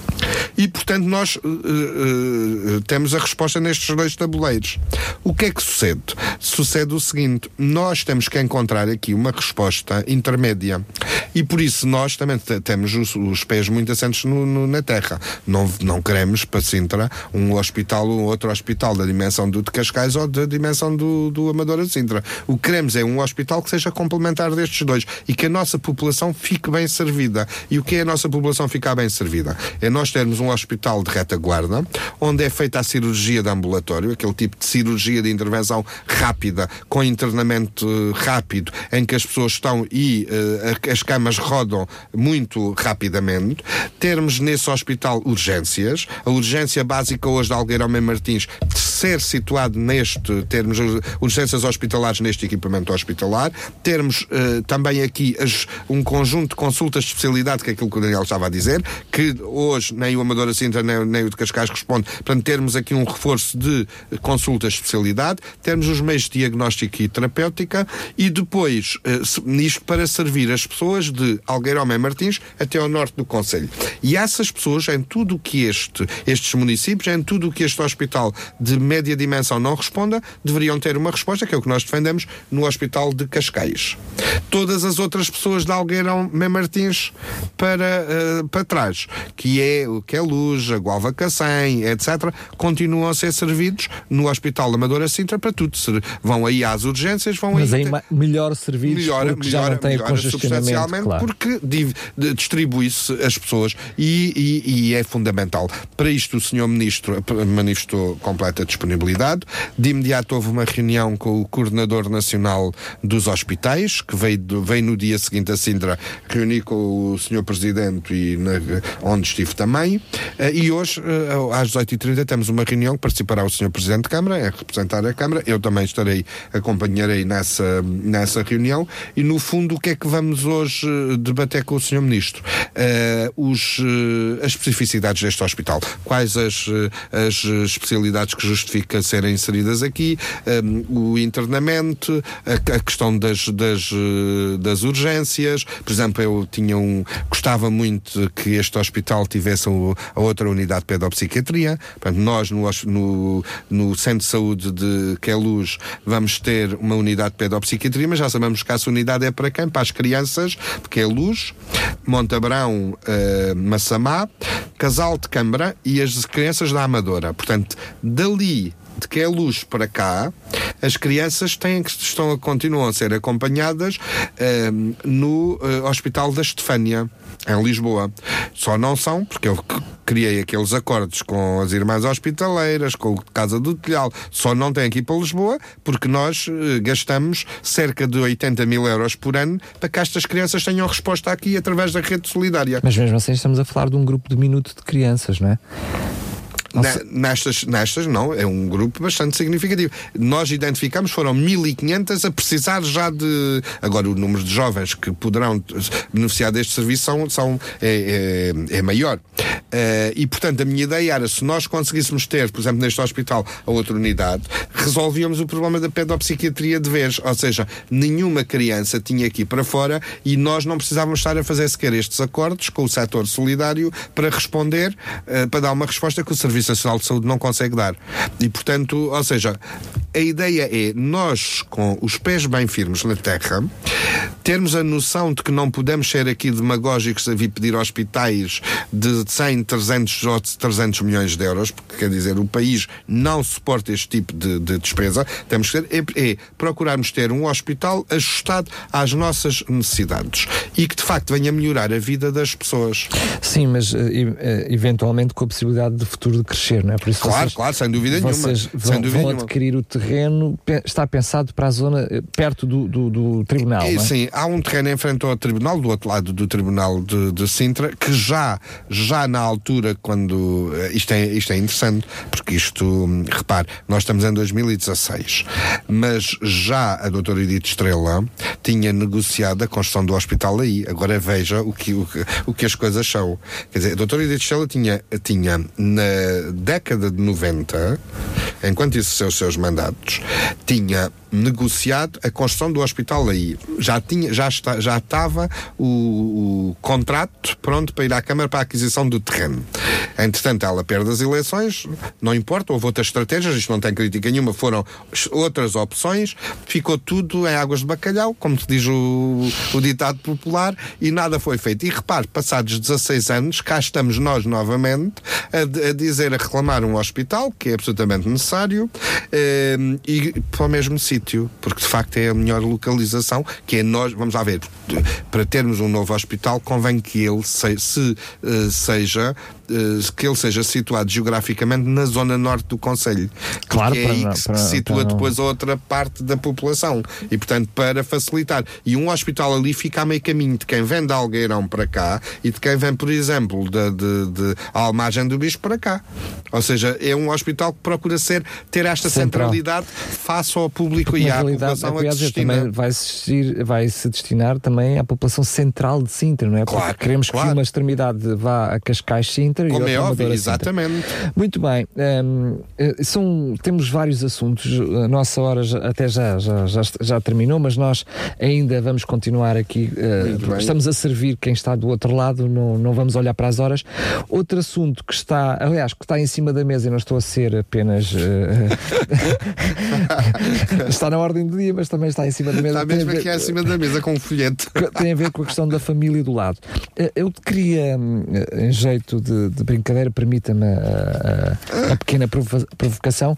E, portanto, nós uh, temos a resposta nestes dois tabuleiros. O que é que sucede? Sucede o seguinte, nós temos que encontrar aqui uma resposta intermédia. E por isso nós também temos os, os pés muito assentos no, no, na terra. Não, não queremos para Sintra um hospital, um outro hospital da dimensão do de Cascais ou da dimensão do, do Amadora de Sintra. O que queremos é um hospital que seja complementar destes dois e que a nossa população fique bem servida. E o que é a nossa população ficar bem servida? É nós termos um hospital de retaguarda, onde é feita a cirurgia de ambulatório, aquele tipo de cirurgia de intervenção rápida, com internamento uh, rápido, em que as pessoas estão e uh, as camas camas rodam muito rapidamente. Termos nesse hospital urgências. A urgência básica hoje de Algueirão Martins ser situado neste, termos urgências hospitalares neste equipamento hospitalar. Termos uh, também aqui as, um conjunto de consultas de especialidade, que é aquilo que o Daniel estava a dizer, que hoje nem o Amadora Sintra nem, nem o de Cascais responde. Portanto, termos aqui um reforço de consultas de especialidade. Termos os meios de diagnóstico e terapêutica e depois, uh, para servir as pessoas de Algueirão Martins até ao norte do Conselho. E essas pessoas, em tudo o que este, estes municípios, em tudo o que este hospital de média dimensão não responda, deveriam ter uma resposta, que é o que nós defendemos, no Hospital de Cascais. Todas as outras pessoas de Algueirão Martins para, uh, para trás, que é, que é Queluz, a Gualva Cacém, etc., continuam a ser servidos no Hospital Amadora Sintra para tudo. Vão aí às urgências, vão Mas aí. aí ma- melhor servidos Melhora, porque já melhora, não tem o melhora substancialmente claro. porque distribui-se as pessoas e, e- e é fundamental. Para isto o Sr. Ministro manifestou completa disponibilidade. De imediato houve uma reunião com o Coordenador Nacional dos Hospitais, que veio, veio no dia seguinte a Sintra reunir com o Sr. Presidente e na- onde estive também. Eh, E hoje, eh, às 18h30, temos uma reunião que participará o Sr. Presidente de Câmara, é representar a Câmara. Eu também estarei, acompanharei nessa, nessa reunião. E no fundo, o que é que vamos hoje eh, debater com o Sr. Ministro? Eh, os, eh, as especificidades deste hospital. Quais as, eh, as especialidades que justifica serem inseridas aqui, eh, o internamento, a, a questão das, das, das urgências. Por exemplo, eu tinha um. Gostava muito que este hospital tivesse a outra unidade de pedopsiquiatria. Portanto, nós no, no, no Centro de Saúde de Queluz vamos ter uma unidade de pedopsiquiatria, mas já sabemos que essa unidade é para quem? Para as crianças de Queluz, Montabrão, eh, Massamá, Casal de Câmara e as crianças da Amadora. Portanto, dali de que é luz para cá, as crianças têm que estão a, continuam a ser acompanhadas ehm, no eh, Hospital da Estefânia, em Lisboa. Só não são, porque eu criei aqueles acordos com as irmãs hospitaleiras, com o Casa do Telhal, só não têm aqui para Lisboa, porque nós eh, gastamos cerca de 80 mil euros por ano para que estas crianças tenham resposta aqui através da rede solidária. Mas mesmo assim estamos a falar de um grupo de minuto de crianças, não é? Nestas, nestas, não, é um grupo bastante significativo. Nós identificamos, foram 1.500 a precisar já de. Agora, o número de jovens que poderão beneficiar deste serviço são, são, é, é- é maior. Eh, e, portanto, a minha ideia era, se nós conseguíssemos ter, por exemplo, neste hospital, a outra unidade, resolvíamos o problema da pedopsiquiatria de vez. Ou seja, nenhuma criança tinha aqui para fora e nós não precisávamos estar a fazer sequer estes acordos com o setor solidário para responder, eh, para dar uma resposta que o Serviço Nacional de Saúde não consegue dar. E, portanto, ou seja, a ideia é nós, com os pés bem firmes na terra, termos a noção de que não podemos ser aqui demagógicos a vir pedir hospitais de 100, 300 ou 300 milhões de euros, porque quer dizer, o país não suporta este tipo de, de despesa. Temos que ter, é, é procurarmos ter um hospital ajustado às nossas necessidades e que de facto venha melhorar a vida das pessoas. Sim, mas eh, eh, eventualmente com a possibilidade de futuro de crescer, não é? Por isso Claro, vocês, claro, sem dúvida nenhuma. vocês vão, Sem dúvida vão nenhuma. adquirir o terreno, está pensado para a zona eh, perto do, do, do tribunal, não é? Sim, há um terreno em frente ao tribunal, do outro lado do tribunal de, de Sintra, que já, já na altura, quando. eh, Isto é, isto é interessante, porque isto, hum, repare, nós estamos em 2016, mas já a doutora Edith Estrela tinha negociado a construção do hospital aí. Agora veja o que, o, que- o que as coisas são. Quer dizer, a doutora Edith Estrela tinha, tinha na década de 90, enquanto exerceu seus mandatos, tinha negociado a construção do hospital aí. Já, tinha, já, está, já estava o, o contrato pronto para ir à Câmara para a aquisição do terreno. Entretanto, ela perde as eleições, não importa, houve outras estratégias, isto não tem crítica nenhuma, foram outras opções, ficou tudo em águas de bacalhau, como se diz o, o ditado popular, e nada foi feito. E repare, passados 16 anos, cá estamos nós novamente a, a dizer, a reclamar um hospital, que é absolutamente necessário, eh, e para o mesmo sítio, porque de facto é a melhor localização, que é nós, vamos lá ver, para termos um novo hospital, convém que ele se, se, eh, seja que ele seja situado geograficamente na zona norte do Conselho. Claro, Porque é aí que se situa depois a outra parte da população. E, portanto, para facilitar. E um hospital ali fica a meio caminho de quem vem de Algueirão para cá e de quem vem, por exemplo, de, de, de Almagem do Bispo para cá. Ou seja, é um hospital que procura ser, ter esta Central. centralidade face ao público e Na à população é a que também destina. vai se, vai se destinar também à população central de Sintra, não é? Porque Claro, queremos claro. que uma extremidade vá a Cascais Sintra e Como é óbvio, exatamente. Muito bem. hum, eh, são, temos vários assuntos. A nossa hora já- até já, já, já, já terminou, mas nós ainda vamos continuar aqui. bem. estamos a servir quem está do outro lado, não, não vamos olhar para as horas. Outro assunto que está, aliás, que está em cima da mesa, e não estou a ser apenas. eh, está na ordem do dia, mas também está em cima da mesa. Está mesmo ver- aqui acima da mesa com um folheto. tem a ver com a questão da família do lado. Eu queria, hum, em jeito de, de, de brincadeira, permita-me a, a, a, pequena provo provocação.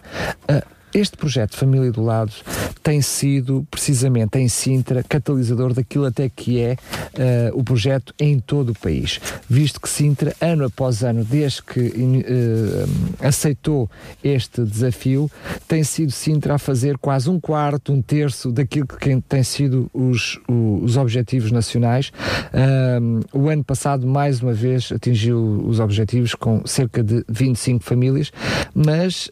Uh, este projeto Família do Lado tem sido, precisamente em Sintra, catalisador daquilo até que é uh, o projeto em todo o país. Visto que Sintra, ano após ano, desde que uh, aceitou este desafio, tem sido Sintra a fazer quase um quarto, um terço daquilo que tem sido os, os objetivos nacionais. Uh, o ano passado, mais uma vez, atingiu os objetivos com cerca de 25 famílias, mas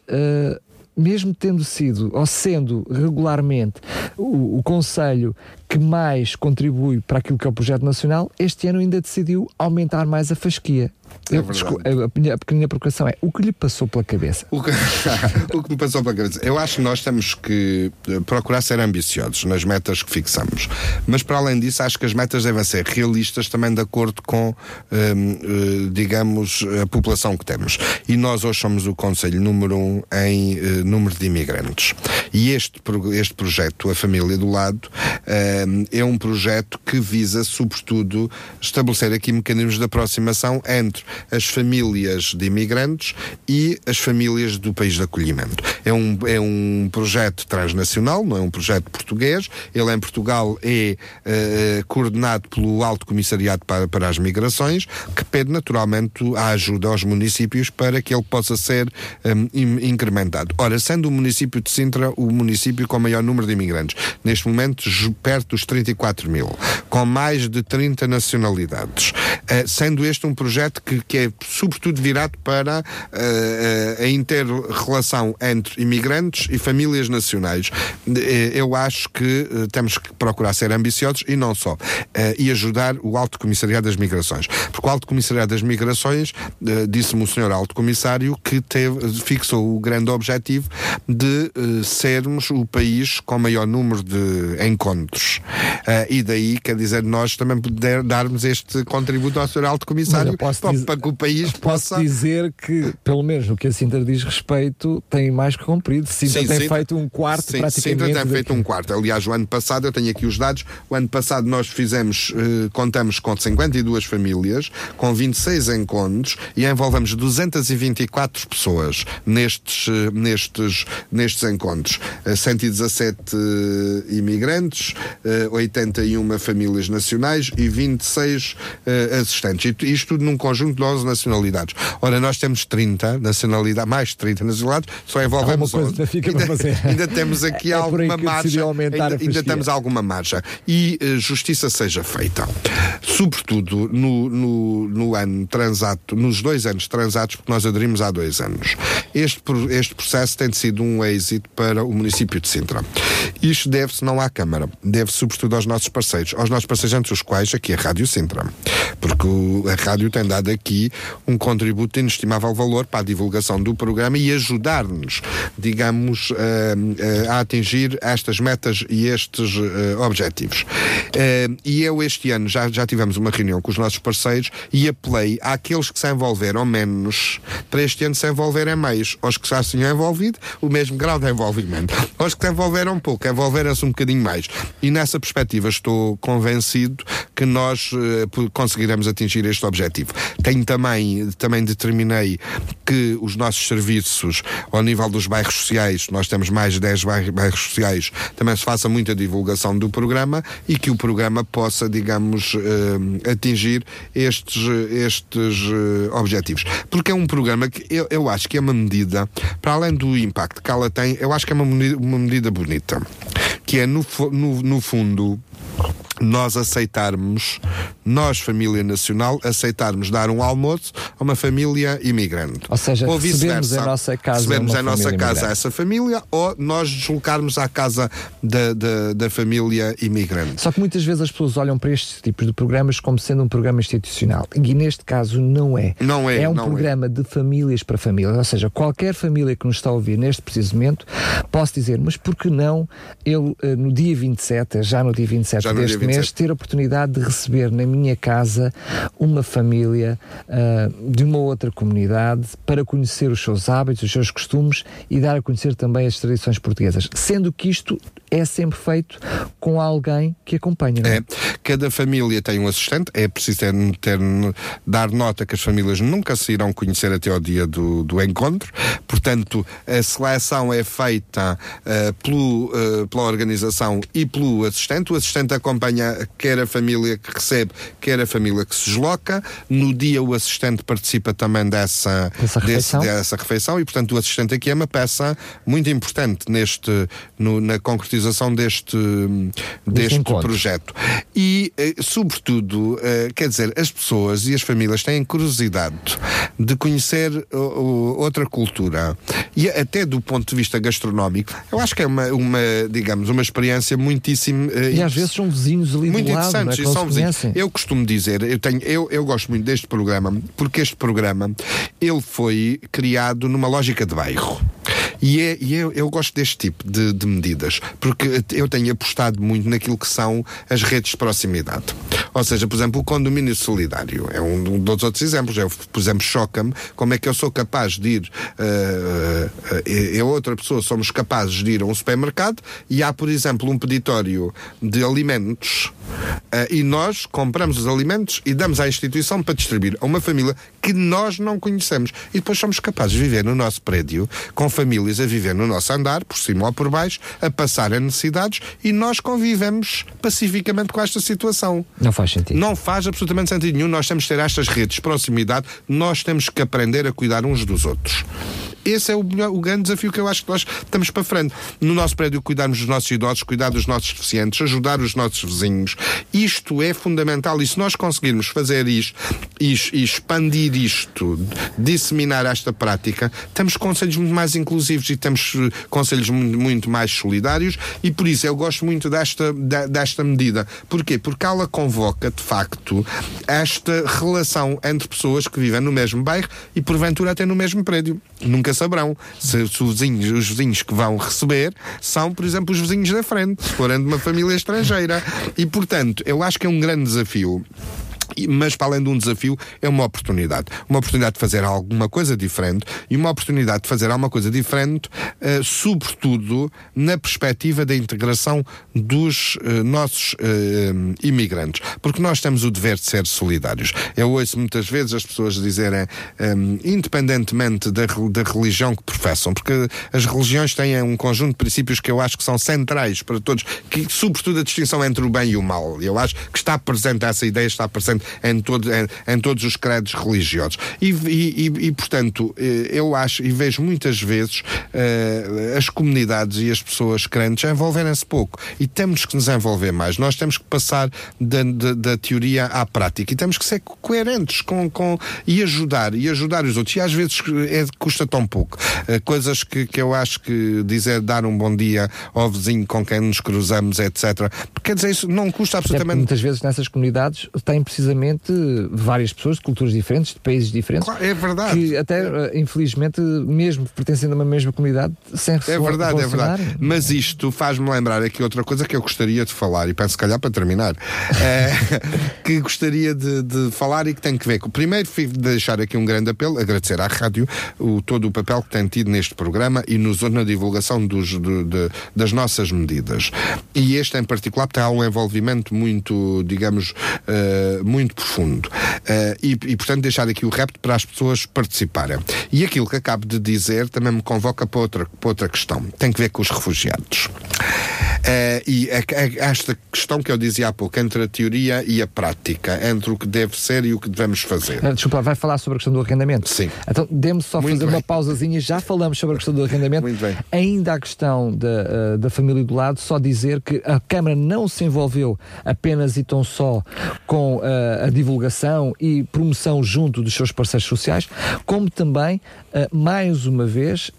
mesmo tendo sido ou sendo regularmente o, o Conselho que mais contribui para aquilo que é o projeto nacional, este ano ainda decidiu aumentar mais a fasquia. É a, a, pequena provocação é o que lhe passou pela cabeça? O que, o que me passou pela cabeça? Eu acho que nós temos que eh, procurar ser ambiciosos nas metas que fixamos. Mas, para além disso, acho que as metas devem ser realistas também de acordo com, hum, eh, digamos, a população que temos. E nós hoje somos o Conselho número um em uh, número de imigrantes. E este, este projeto, A Família do Lado, hum, é um projeto que visa, sobretudo, estabelecer aqui mecanismos de aproximação entre as famílias de imigrantes e as famílias do país de acolhimento. É um, é um projeto transnacional, não é um projeto português. Ele em Portugal é uh, coordenado pelo Alto Comissariado para, para as Migrações, que pede naturalmente a ajuda aos municípios para que ele possa ser um, incrementado. Ora, sendo o município de Sintra o município com maior número de imigrantes, neste momento perto dos 34 mil, com mais de 30 nacionalidades, uh, sendo este um projeto que, que é sobretudo virado para uh, a inter-relação entre imigrantes e famílias nacionais. Eh, eu acho que uh, temos que procurar ser ambiciosos e não só. Uh, e ajudar o Alto Comissariado das Migrações. Porque o Alto Comissariado das Migrações, disse-me o senhor Alto Comissário, que teve, fixou o grande objetivo de sermos o país com maior número de encontros. e daí, quer dizer, nós também poder darmos este contributo ao senhor Alto Comissário para que o país possa. Posso dizer que, pelo menos no que a Sintra diz respeito, tem mais que cumprido. Sintra sim, tem Sintra, feito um quarto sim, praticamente. Sintra tem feito um quarto. Aliás, o ano passado, eu tenho aqui os dados, o ano passado nós fizemos, eh, contamos com 52 famílias, com 26 encontros e envolvemos 224 pessoas nestes, eh, nestes, nestes encontros. 117 eh, imigrantes, 81 famílias nacionais e 26 assistentes. Isto tudo num conjunto de 11 nacionalidades. Ora, nós temos 30 nacionalidades, mais de 30 nacionalidades, só envolvemos 11. Ainda, ainda, temos aqui é alguma margem. Ainda, ainda temos alguma margem. E uh, justiça seja feita. Sobretudo no, no, no, ano transato, nos dois anos transatos, porque nós aderimos há dois anos. Este, este processo tem sido um êxito para o município de Sintra. Isto deve-se não à Câmara, deve-se sobretudo aos nossos parceiros, aos nossos parceiros entre os quais aqui a Rádio Sintra. Porque a rádio tem dado aqui um contributo de inestimável valor para a divulgação do programa e ajudar-nos, digamos, a, a atingir estas metas e estes uh, objetivos. Uh, e eu este ano já, já tivemos uma reunião com os nossos parceiros e apelei àqueles que se envolveram menos para este ano se envolverem mais. Aos que já se tinham envolvido, o mesmo grau de envolvimento. Aos que se envolveram pouco, envolveram-se um bocadinho mais. E nessa perspectiva estou convencido que nós uh, conseguiremos atingir este objetivo. Tenho também, também determinei que os nossos serviços, ao nível dos bairros sociais, nós temos mais de 10 bairros sociais, também se faça muita divulgação do programa e que o programa possa, digamos, uh, atingir estes, estes uh, objetivos. Porque é um programa que eu, eu acho que é uma medida, para além do impacto que ela tem, eu acho que é uma medida, uma medida bonita. Que é, no, no, no fundo, nós aceitarmos, nós, família nacional, aceitarmos dar um almoço a uma família imigrante. Ou seja, ou recebemos a nossa casa, recebemos a nossa casa a essa família ou nós deslocarmos à casa da, da, da, família imigrante. Só que muitas vezes as pessoas olham para estes tipos de programas como sendo um programa institucional e neste caso não é. Não é. É um é. programa é. de famílias para famílias, ou seja, qualquer família que nos está a ouvir neste preciso momento posso dizer, mas por que não eu, eh, no dia 27, já no dia 27 Já deste dia 27. mês, ter a oportunidade de receber na minha casa uma família ah, de uma outra comunidade para conhecer os seus hábitos, os seus costumes e dar a conhecer também as tradições portuguesas. Sendo que isto é sempre feito com alguém que acompanha. É? É, cada família tem um assistente, é preciso ter, ter- dar nota que as famílias nunca se irão conhecer até ao dia do, do encontro, portanto, a seleção é feita eh, pelo, eh, pela organização e pelo assistente. O assistente acompanha quer a família que recebe, quer a família que se desloca. No dia, o assistente participa também dessa, Dessa refeição. dessa refeição e, portanto, o assistente aqui é uma peça muito importante neste, no- na concretização deste, deste encontro. projeto. E, eh, sobretudo, quer dizer, as pessoas e as famílias têm curiosidade de conhecer outra cultura. E até do ponto de vista gastronómico, eu acho que é uma, uma digamos, uma experiência muitíssimo. eh, E às vezes são vizinhos ali muito do lado, não é? interessantes e não são se vizinhos. Eu costumo dizer, eu, tenho, eu, eu gosto muito deste programa, porque este programa ele foi criado numa lógica de bairro. E, é, e eu, eu gosto deste tipo de, de medidas, porque eu tenho apostado muito naquilo que são as redes de proximidade. Ou seja, por exemplo, o condomínio solidário é um dos outros exemplos. Eu, por exemplo, choca-me como é que eu sou capaz de ir, eh, eu outra pessoa somos capazes de ir a um supermercado e há, por exemplo, um peditório de alimentos eh, e nós compramos os alimentos e damos à instituição para distribuir a uma família que nós não conhecemos. E depois somos capazes de viver no nosso prédio, com famílias a viver no nosso andar, por cima ou por baixo, a passar as necessidades e nós convivemos pacificamente com esta situação. Não faz sentido. Não faz absolutamente sentido nenhum. Nós temos que ter estas redes de proximidade, nós temos que aprender a cuidar uns dos outros. Esse é o, melhor- o grande desafio que eu acho que nós estamos para frente. No nosso prédio, cuidarmos dos nossos idosos, cuidar dos nossos deficientes, ajudar os nossos vizinhos. Isto é fundamental e se nós conseguirmos fazer isto e, expandir isto, disseminar esta prática, temos conselhos muito mais inclusivos e temos eh, conselhos muito, mais solidários e por isso eu gosto muito desta, desta medida. Porquê? Porque ela convoca, de facto, esta relação entre pessoas que vivem no mesmo bairro e porventura até no mesmo prédio. Nunca saberão se, se os, vizinhos, os vizinhos que vão receber são, por exemplo, os vizinhos da frente, se forem de uma família estrangeira. E, portanto, eu acho que é um grande desafio. Mas para além de um desafio, é uma oportunidade. Uma oportunidade de fazer alguma coisa diferente e uma oportunidade de fazer alguma coisa diferente, eh, sobretudo na perspectiva da integração dos eh, nossos eh, imigrantes. Porque nós temos o dever de ser solidários. Eu ouço muitas vezes as pessoas dizerem, eh, independentemente da, da religião que professam, porque as religiões têm um conjunto de princípios que eu acho que são centrais para todos, que sobretudo a distinção entre o bem e o mal. Eu acho que está presente essa ideia, está presente em, todo, em, em todos os credos religiosos. E, e- e- portanto, eh, eu acho e vejo muitas vezes eh, as comunidades e as pessoas crentes envolverem-se pouco. E temos que nos envolver mais. Nós temos que passar da, da- da teoria à prática e temos que ser co- coerentes com, com, e ajudar, e ajudar os outros. E às vezes é, custa tão pouco. Eh, coisas que, que eu acho que dizer dar um bom dia ao vizinho com quem nos cruzamos, etc. Quer dizer, isso não custa absolutamente muitas vezes nessas comunidades têm precisamente várias pessoas de culturas diferentes, de países diferentes. É verdade. Que até, eh, infelizmente, mesmo pertencendo a uma mesma comunidade, sem É verdade, é verdade. Mas isto faz-me lembrar aqui outra coisa que eu gostaria de falar, e penso se calhar para terminar, eh, que gostaria de, de falar e que tem que ver com. Primeiro, deixar aqui um grande apelo, agradecer à rádio o, todo o papel que tem tido neste programa e nos, na divulgação dos, de- de- das nossas medidas. E este em particular tem um envolvimento muito, digamos, eh, muito profundo. Eh, e, e, portanto, deixar aqui o repto para as pessoas participarem. E aquilo que acabo de dizer também me convoca para outra, para outra questão. Tem que ver com os refugiados. Eh, e a- a- esta questão que eu dizia há pouco, entre a teoria e a prática, entre o que deve ser e o que devemos fazer. Ah, Desculpa, vai falar sobre a questão do arrendamento? Sim. Então, dê-me só Muito fazer bem. uma pausazinha. Já falamos sobre a questão do arrendamento. Muito bem. Ainda a questão da, ah, da família do lado, só dizer que a Câmara não se envolveu apenas e tão só com ah, a divulgação e promoção junto dos seus parceiros sociais, como também, mais uma vez,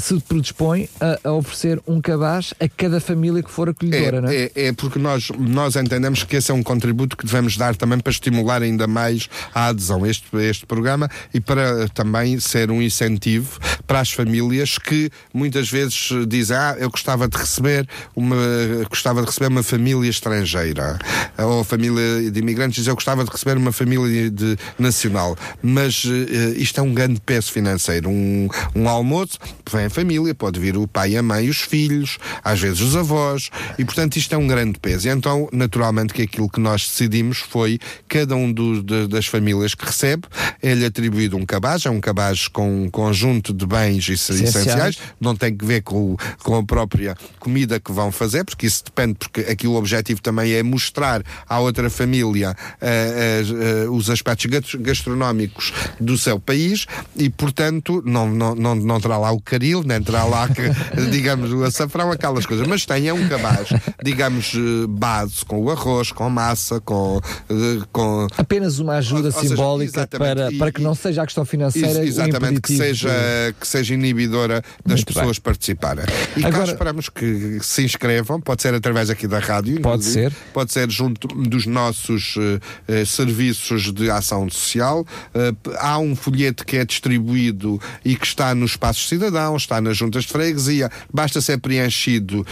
se predispõe a, a oferecer um cabaz a cada família que for acolhedora, não é? É, é, é porque nós, nós entendemos que esse é um contributo que devemos dar também para estimular ainda mais a adesão a este, a este programa e para também ser um incentivo para as famílias que muitas vezes dizem, ah, eu gostava de receber uma, gostava de receber uma família estrangeira, ou família de imigrantes diz, eu gostava de receber uma família de, nacional, mas uh, isto é um grande peso financeiro, um, um almoço, vem a família, pode vir o pai, a mãe, os filhos, às vezes os avós, e portanto isto é um grande peso. E então, naturalmente, que aquilo que nós decidimos foi cada um do, de, das famílias que recebe, é-lhe atribuído um cabaz, é um cabaz com um conjunto de bens essenciais, essenciais. Não tem que ver com, com a própria comida que vão fazer, porque isso depende, porque aqui o objetivo também é mostrar à outra família uh, uh, uh, os aspectos gastronómicos do seu país. E, portanto, não, não, não, não terá lá o caril, nem terá lá, digamos, o açafrão, aquelas coisas, mas tem é um cabaz, digamos, base, com o arroz, com massa, com. com Apenas uma ajuda ou, simbólica seja, para, e, para que não seja a questão financeira. Exatamente, que seja, de... que seja inibidora das Muito pessoas bem. participarem. E Agora, cá esperamos que se inscrevam, pode ser através aqui da rádio. Pode ser. Pode ser junto dos nossos uh, serviços de ação social. Uh, há um folheto que é distribuído e que está nos espaços cidadãos, está nas juntas de freguesia, basta ser preenchido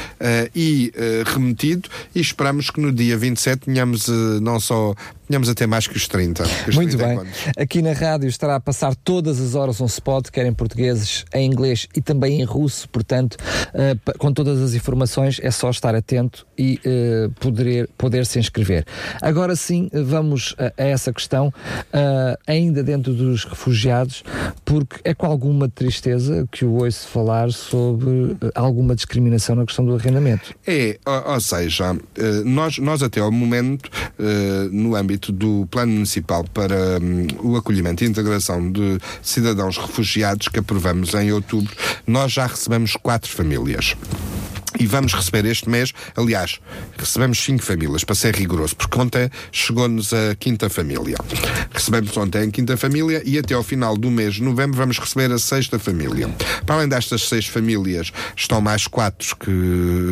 e remetido. E esperamos que no dia 27 tenhamos não só Tínhamos até mais que os 30. os Muito 30 bem. Aqui na rádio estará a passar todas as horas um spot, quer em português, em inglês e também em russo, portanto, uh, com todas as informações é só estar atento e uh, poder, poder se inscrever. Agora sim, vamos a, a essa questão, uh, ainda dentro dos refugiados, porque é com alguma tristeza que eu ouço falar sobre alguma discriminação na questão do arrendamento. É, ou, ou seja, nós, nós até ao momento, no âmbito âmbito do Plano Municipal para um, o acolhimento e integração de cidadãos refugiados que aprovamos em outubro, nós já recebemos quatro famílias. E vamos receber este mês, aliás, recebemos cinco famílias, para ser rigoroso, porque ontem chegou-nos a quinta família. Recebemos ontem a quinta família e até ao final do mês de novembro vamos receber a sexta família. Para além destas seis famílias, estão mais quatro que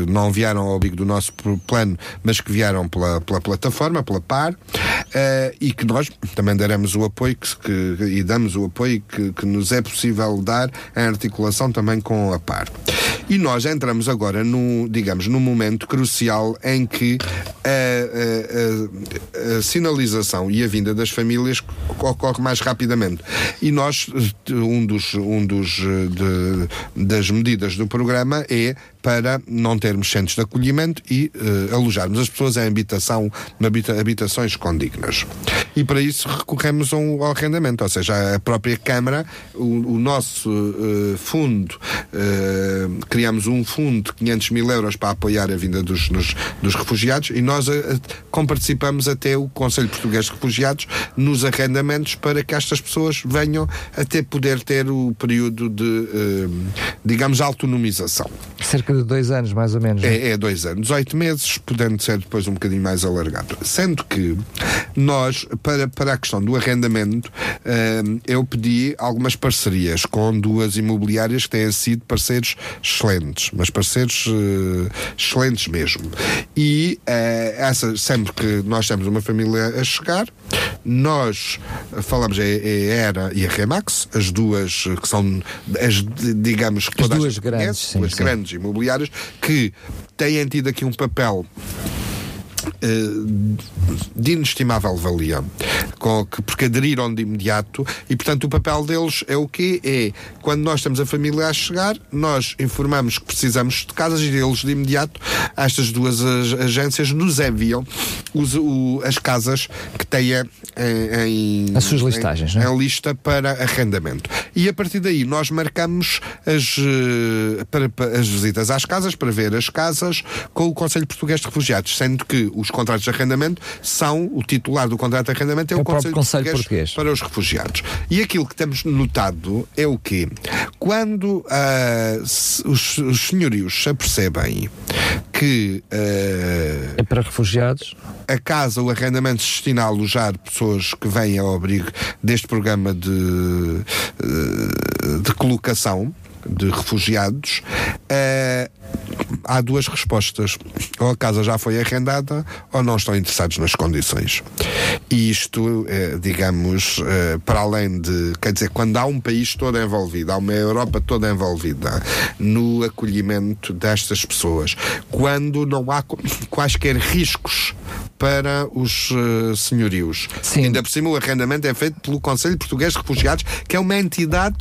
não vieram ao abrigo do nosso plano, mas que vieram pela, pela plataforma, pela PAR, uh, e que nós também daremos o apoio que, que e damos o apoio que, que nos é possível dar em articulação também com a PAR. E nós entramos agora no, digamos, num momento crucial em que a, a, a, sinalização e a vinda das famílias ocorre mais rapidamente. E nós, um dos, um dos de, das medidas do programa é para não termos centros de acolhimento e uh, alojarmos as pessoas em habitação, habita, habitações condignas. E para isso recorremos um, ao arrendamento, ou seja, a própria Câmara, o, o nosso uh, fundo, uh, criamos um fundo de 500 mil euros para apoiar a vinda dos, dos, dos refugiados e nós comparticipamos até o Conselho Português de Refugiados nos arrendamentos para que estas pessoas venham até poder ter o período de, digamos, autonomização. Cerca de dois anos, mais ou menos. É, é dois anos, oito meses, podendo ser depois um bocadinho mais alargado. Sendo que nós, para, para a questão do arrendamento, uh, eu pedi algumas parcerias com duas imobiliárias que têm sido parceiros excelentes, mas parceiros uh, excelentes mesmo. E uh, essa, sempre que nós temos uma família a chegar, nós falamos é, é a ERA e a Remax, as duas que são as, digamos, as duas grandes, sim, as sim. grandes imobiliárias imobiliários que têm tido aqui um papel de inestimável valia, com, que, porque aderiram de imediato e, portanto, o papel deles é o quê? É, quando nós temos a família a chegar, nós informamos que precisamos de casas e eles de imediato, estas duas agências nos enviam os, o, as casas que têm em, as suas listagens, em, é? em lista para arrendamento. E a partir daí nós marcamos as, eh, para, para, as visitas às casas para ver as casas com o Conselho Português de Refugiados, sendo que os contratos de arrendamento são, o titular do contrato de arrendamento é, é o, Conselho, Conselho Português, Português, para os refugiados. E aquilo que temos notado é o quê? Quando uh, os, os senhorios se apercebem que uh, é para refugiados a casa, o arrendamento se destina a alojar pessoas que vêm ao abrigo deste programa de, de colocação de refugiados, uh, há duas respostas. Ou a casa já foi arrendada ou não estão interessados nas condições. E isto, eh, digamos, eh, para além de. Quer dizer, quando há um país todo envolvido, há uma Europa toda envolvida no acolhimento destas pessoas, quando não há quaisquer riscos para os uh, senhorios. Sim. Ainda por cima, o arrendamento é feito pelo Conselho Português de Refugiados, que é uma entidade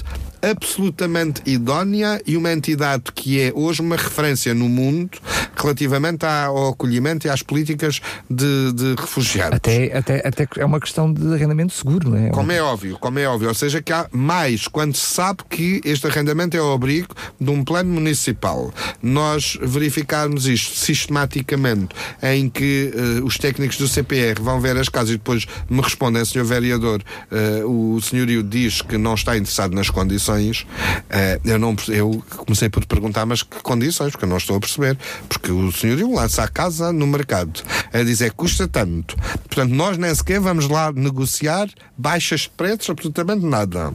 absolutamente idónea e uma entidade que é hoje uma referência no mundo relativamente ao acolhimento e às políticas de, de refugiados. Até, até, até é uma questão de arrendamento seguro, não é? Como é óbvio, como é óbvio. Ou seja, que há mais quando se sabe que este arrendamento é ao abrigo de um plano municipal. Nós verificarmos isto sistematicamente em que uh, os técnicos do CPR vão ver as casas e depois me respondem, senhor vereador, uh, o senhorio diz que não está interessado nas condições condições, uh, eu, não, eu comecei por perguntar, mas que condições? Porque eu não estou a perceber. Porque o senhorio lança a casa no mercado a dizer custa tanto. Portanto, nós nem sequer vamos lá negociar baixas de preços, absolutamente nada.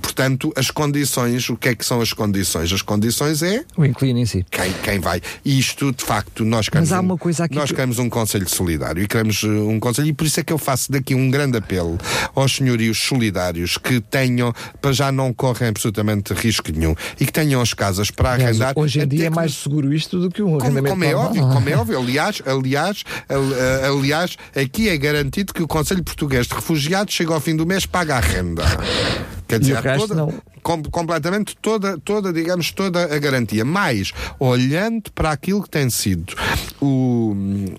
Portanto, as condições, o que é que são as condições? As condições é. O inquilino em si. Quem, quem vai. E isto, de facto, nós queremos. Mas há uma coisa aqui. Nós que... queremos um Conselho solidário e queremos eh, um Conselho, e por isso é que eu faço daqui um grande apelo aos senhorios solidários que tenham, para já não correm absolutamente risco nenhum e que tenham as casas para arrendar. Hoje em dia é mais seguro isto do que um arrendamento como, é óbvio, como é óbvio. Aliás, aliás, eh, aliás, aqui é garantido que o Conselho Português de Refugiados chega ao fim do mês paga a renda. Quer dizer, toda, com, completamente toda, toda, digamos, toda a garantia. Mas, olhando para aquilo que tem sido o,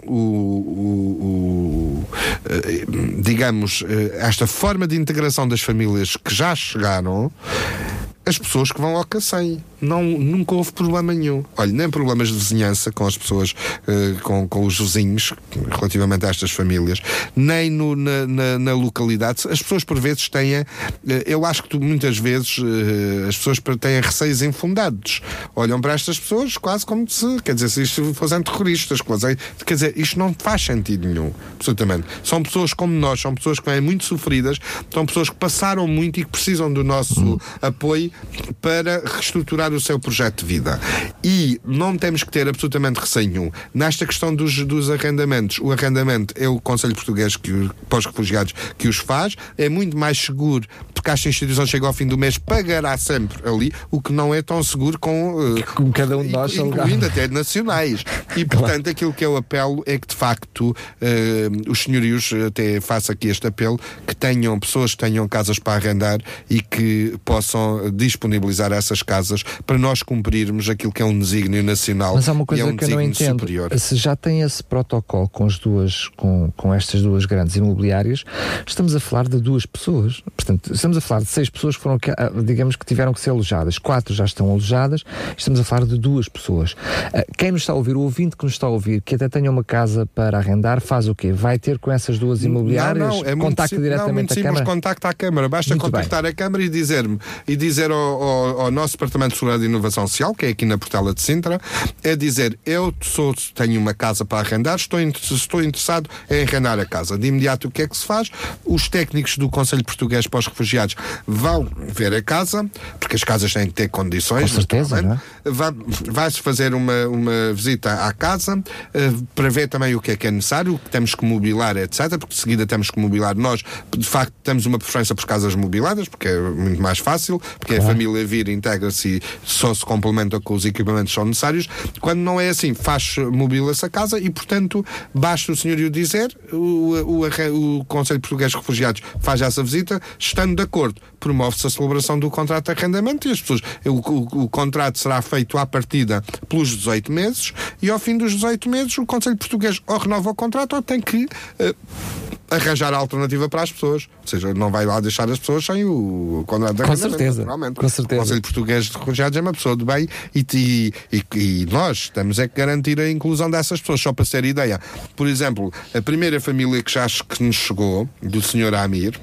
o, o, o eh, digamos, eh, esta forma de integração das famílias que já chegaram, as pessoas que vão ao Cacém. Não, nunca houve problema nenhum. Olha, nem problemas de vizinhança com as pessoas, uh, com, com os vizinhos, relativamente a estas famílias, nem no, na, na, na, localidade. As pessoas, por vezes, têm. Uh, eu acho que tu, muitas vezes uh, as pessoas têm receios infundados. Olham para estas pessoas quase como se, quer dizer, se isto fossem terroristas. Quase, quer dizer, isto não faz sentido nenhum, absolutamente. São pessoas como nós, são pessoas que vêm muito sofridas, são pessoas que passaram muito e que precisam do nosso hum. apoio para reestruturar o seu projeto de vida. E não temos que ter absolutamente receio nenhum. Nesta questão dos, dos arrendamentos, o arrendamento é o Conselho Português que, para os refugiados que os faz, é muito mais seguro, porque esta instituição chega ao fim do mês, pagará sempre ali, o que não é tão seguro com, uh, com cada um de nós, incluindo até nacionais. E portanto, aquilo que eu apelo é que de facto uh, os senhorios, até faço aqui este apelo, que tenham pessoas que tenham casas para arrendar e que possam disponibilizar essas casas para nós cumprirmos aquilo que é um desígnio nacional. Mas há uma coisa é um que eu não entendo. Superior. Se já tem esse protocolo com as duas, com, com estas duas grandes imobiliárias, estamos a falar de duas pessoas. Portanto, estamos a falar de seis pessoas que foram, ah, digamos que tiveram que ser alojadas. Quatro já estão alojadas. Estamos a falar de duas pessoas. Ah, quem nos está a ouvir, o ouvinte que nos está a ouvir, que até tenha uma casa para arrendar, faz o quê? Vai ter com essas duas imobiliárias? Não, não, é contacta muito, diretamente não, muito a simples, Câmara? contacta a Câmara. Basta Muito contactar bem. a Câmara e dizer-me e dizer ao, ao, ao nosso Departamento de Seguridade e Inovação Social, que é aqui na Portela de Sintra, é dizer, eu sou, tenho uma casa para arrendar, estou, estou interessado em arrendar a casa. De imediato o que é que se faz? Os técnicos do Conselho Português para os Refugiados vão ver a casa, porque as casas têm que ter condições. Com certeza, não é? Vai- Vai-se fazer uma, uma visita à casa eh, para ver também o que é que é necessário, o que temos que mobilar, etc. Porque de seguida temos que mobilar. Nós, de facto, temos uma preferência por casas mobiladas, porque é muito mais fácil, porque a família vir, integra-se e só se complementa com os equipamentos que são necessários. Quando não é assim, faz mobila-se a casa e, portanto, basta o senhorio dizer, o, o, o Conselho Português de Refugiados faz essa visita, estando de acordo, promove-se a celebração do contrato de arrendamento e as pessoas, o, o- o contrato será feito à partida pelos 18 meses e ao fim dos 18 meses o Conselho Português ou renova o contrato ou tem que eh, arranjar a alternativa para as pessoas. Ou seja, não vai lá deixar as pessoas sem o contrato de Com certeza, com certeza. O Conselho Português de Refugiados é uma pessoa de bem e, e, e- e nós temos é que garantir a inclusão dessas pessoas. Só para ter ideia, por exemplo, a primeira família que já que nos chegou, do Sr. Amir,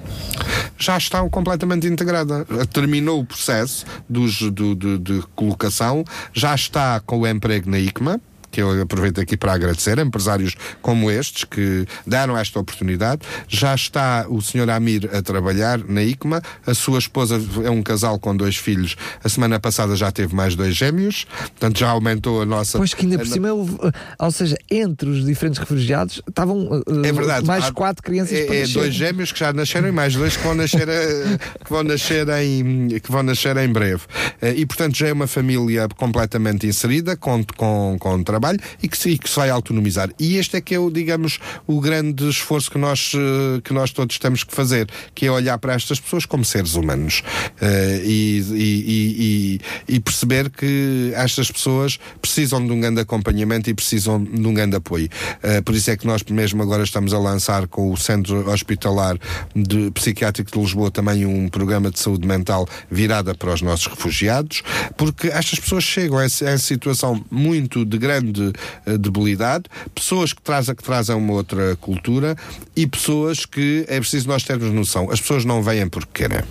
já está completamente integrada. Terminou o processo dos, do, do- de colocação, já está com o emprego na ICMA, que eu aproveito aqui para agradecer, empresários como estes que deram esta oportunidade. Já está o Sr. Amir a trabalhar na ICMA, a sua esposa é um casal com dois filhos. A semana passada já teve mais dois gêmeos, portanto já aumentou a nossa. Pois que ainda por cima, uh, ou seja, entre os diferentes refugiados estavam uh, É verdade. mais Há- quatro crianças para é, é nascer. dois gêmeos que já nasceram e mais dois que vão nascer, eh, que vão nascer, em, que vão nascer em breve. Eh, E, portanto, já é uma família completamente inserida, com, com, com trabalho e que, se, e que se vai autonomizar. E este é que é, o, digamos, o grande esforço que nós, eh, que nós todos temos que fazer, que é olhar para estas pessoas como seres humanos Eh, e, e- e- perceber que estas pessoas precisam de um grande acompanhamento e precisam de um grande apoio. Eh, por isso é que nós mesmo agora estamos a lançar com o Centro Hospitalar de Psiquiátrico de Lisboa também um programa de saúde mental virada para os nossos refugiados, porque estas pessoas chegam a a situação muito de grande eh, debilidade, pessoas que trazem, que trazem uma outra cultura e pessoas que é preciso nós termos noção. As pessoas não vêm porque querem.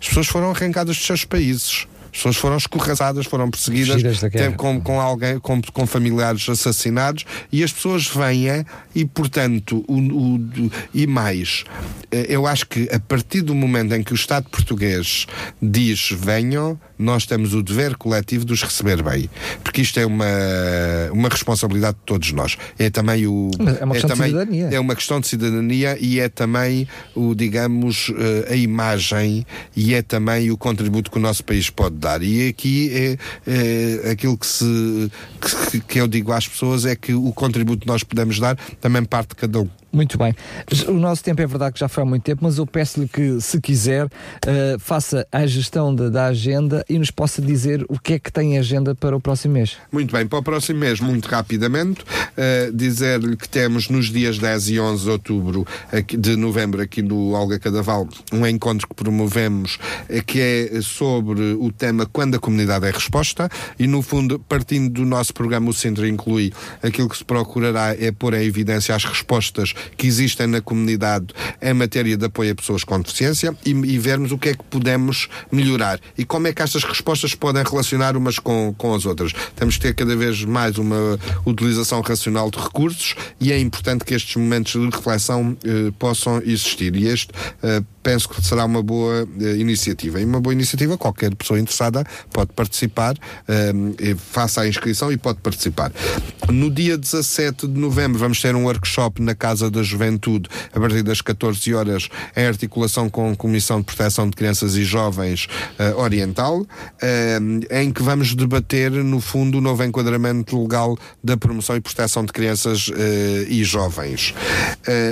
As pessoas foram arrancadas dos seus países. As pessoas foram escorraçadas, foram perseguidas, teve com, com alguém, com, com familiares assassinados e as pessoas vêm e, portanto, o, o- e mais, eh, eu acho que a partir do momento em que o Estado português diz venham, nós temos o dever coletivo de os receber bem. Porque isto é uma, uma responsabilidade de todos nós. É também o. É uma questão de também, cidadania. É uma questão de cidadania e é também o, digamos, eh, a imagem e é também o contributo que o nosso país pode dar. E aqui é, é aquilo que, se, que, que eu digo às pessoas é que o contributo que nós podemos dar também parte de cada um. Muito bem. O nosso tempo é verdade que já foi há muito tempo, mas eu peço-lhe que, se quiser, eh, faça a gestão da, da agenda e nos possa dizer o que é que tem em agenda para o próximo mês. Muito bem, para o próximo mês, muito rapidamente, eh, dizer-lhe que temos nos dias 10 e 11 de outubro aqui- de novembro, aqui no Olga Cadaval, um encontro que promovemos eh, que é sobre o tema Quando a Comunidade é Resposta e, no fundo, partindo do nosso programa, o Centro inclui aquilo que se procurará é pôr em evidência as respostas que existem na comunidade em matéria de apoio a pessoas com deficiência e, e vermos o que é que podemos melhorar e como é que estas respostas podem relacionar umas com, com as outras. Temos que ter cada vez mais uma utilização racional de recursos e é importante que estes momentos de reflexão eh, possam existir. E este eh, penso que será uma boa eh, iniciativa. E uma boa iniciativa, qualquer pessoa interessada pode participar, eh, faça a inscrição e pode participar. No dia 17 de novembro vamos ter um workshop na Casa da Juventude, a partir das 14 horas, em articulação com a Comissão de Proteção de Crianças e Jovens eh, Oriental, eh, em que vamos debater, no fundo, o novo enquadramento legal da promoção e proteção de crianças eh, e jovens.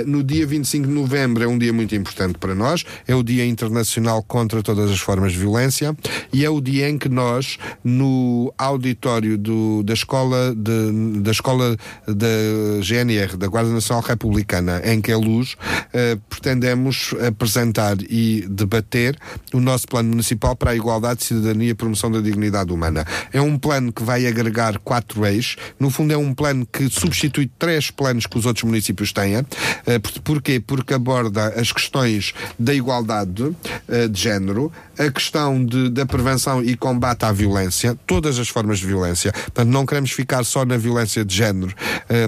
No dia 25 de novembro é um dia muito importante para nós, é o Dia Internacional contra todas as formas de violência e é o dia em que nós, no auditório do- da escola de- da escola da GNR, da Guarda Nacional Republicana, em Queluz, eh, pretendemos apresentar e debater o nosso plano municipal para a igualdade, cidadania e promoção da dignidade humana. É um plano que vai agregar quatro eixos. No fundo, é um plano que substitui três planos que os outros municípios têm. Eh, por- porquê? Porque aborda as questões da igualdade eh, de género, a questão de- da prevenção e combate à violência, todas as formas de violência. Portanto, não queremos ficar só na violência de género,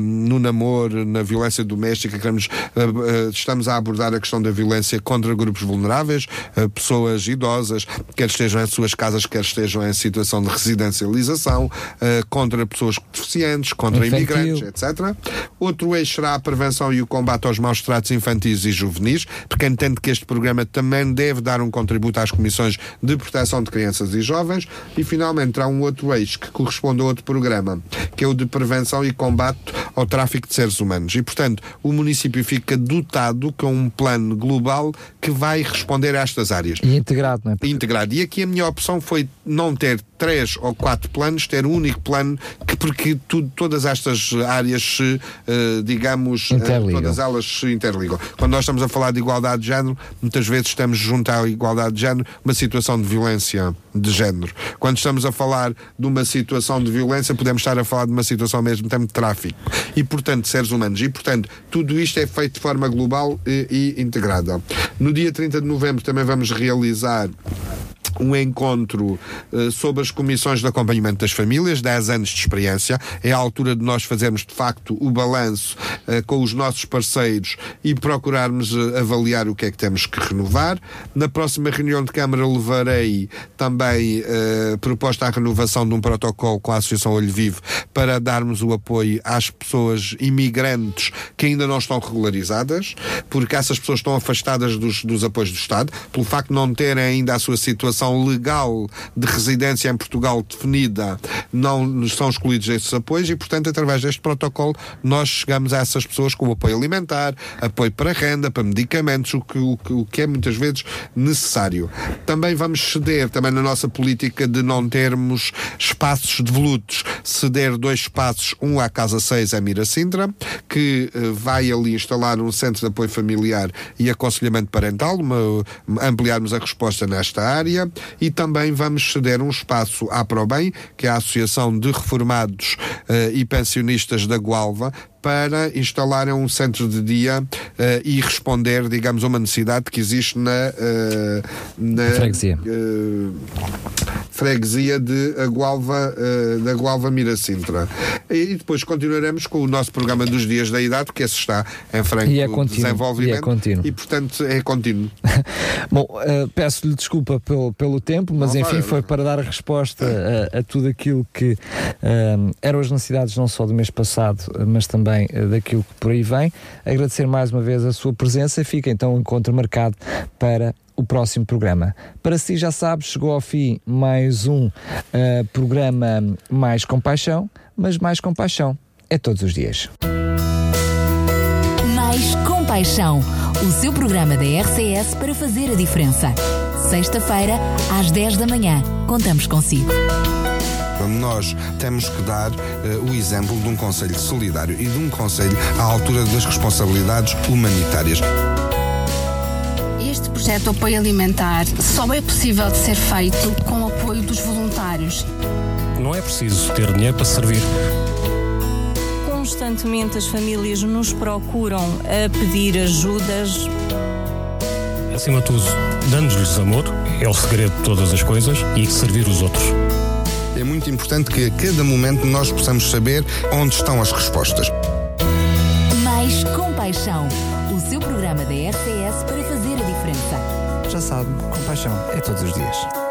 no namoro, na violência doméstica, queremos, eh, eh, estamos a abordar a questão da violência contra grupos vulneráveis, eh, pessoas idosas, quer estejam em suas casas, quer estejam em situação de residencialização, contra pessoas deficientes, contra Infantil. imigrantes, etc. Outro eixo será a prevenção e o combate aos maus tratos infantis e juvenis, porque entendo que este programa também deve dar um contributo às comissões de proteção de crianças e jovens. E finalmente há um outro eixo que corresponde a outro programa, que é o de prevenção e combate ao tráfico de seres humanos. E, portanto, o município fica dotado com um plano global que vai responder a estas áreas E integrado, não é? integrado. E aqui a minha opção foi não ter três ou quatro planos, ter um único plano, que porque tudo, todas estas áreas se, eh, digamos, eh, Interligam. todas elas se interligam. Quando nós estamos a falar de igualdade de género, muitas vezes estamos junto à igualdade de género uma situação de violência de género. Quando estamos a falar de uma situação de violência, podemos estar a falar de uma situação ao mesmo tempo de tráfico. E, portanto, seres humanos. E, portanto, tudo isto é feito de forma global e, e integrada. No dia 30 de novembro também vamos realizar um encontro uh, sobre as comissões de acompanhamento das famílias, 10 anos de experiência. É a altura de nós fazermos, de facto, o balanço uh, com os nossos parceiros e procurarmos uh, avaliar o que é que temos que renovar. Na próxima reunião de Câmara levarei também proposta à renovação de um protocolo com a Associação Olho Vivo para darmos o apoio às pessoas imigrantes que ainda não estão regularizadas, porque essas pessoas estão afastadas dos, dos apoios do Estado, pelo facto de não terem ainda a sua situação legal de residência em Portugal definida, não são excluídos desses apoios e, portanto, através deste protocolo, nós chegamos a essas pessoas com apoio alimentar, apoio para renda, para medicamentos, o que, o o que é muitas vezes necessário. Também vamos ceder, também na nossa política de não termos espaços devolutos, ceder dois espaços, um à Casa 6 a Miracintra, que uh, vai ali instalar um centro de apoio familiar e aconselhamento parental, uma, ampliarmos a resposta nesta área. E também vamos ceder um espaço à ProBem, que é a Associação de Reformados uh, e Pensionistas da Gualva, para instalarem um centro de dia uh, e responder, digamos, a uma necessidade que existe na, uh, na freguesia. Uh, freguesia de Agualva, da Agualva Miracintra. E depois continuaremos com o nosso programa dos dias da idade, que esse está em franco e é contínuo, desenvolvimento. E, é contínuo. e portanto é contínuo. Bom, peço-lhe desculpa pelo, pelo tempo, mas não, enfim, vai, foi para dar a resposta a, a tudo aquilo que eram as necessidades não só do mês passado, mas também também eh, daquilo que por aí vem. Agradecer mais uma vez a sua presença. Fica então o encontro marcado para o próximo programa. Para si, já sabe, chegou ao fim mais um uh, programa Mais Compaixão, mas Mais Compaixão é todos os dias. Mais Compaixão, o seu programa da RCS para fazer a diferença. Sexta-feira, às 10 da manhã. Contamos consigo. Nós temos que dar uh, o exemplo de um Conselho solidário e de um Conselho à altura das responsabilidades humanitárias. Este projeto de apoio alimentar só é possível de ser feito com o apoio dos voluntários. Não é preciso ter dinheiro para servir. Constantemente as famílias nos procuram a pedir ajudas. Acima de tudo, dando-lhes amor, é o segredo de todas as coisas e servir os outros é muito importante que a cada momento nós possamos saber onde estão as respostas. Mais compaixão. O seu programa da RCS para fazer a diferença. Já sabe, compaixão é todos os dias.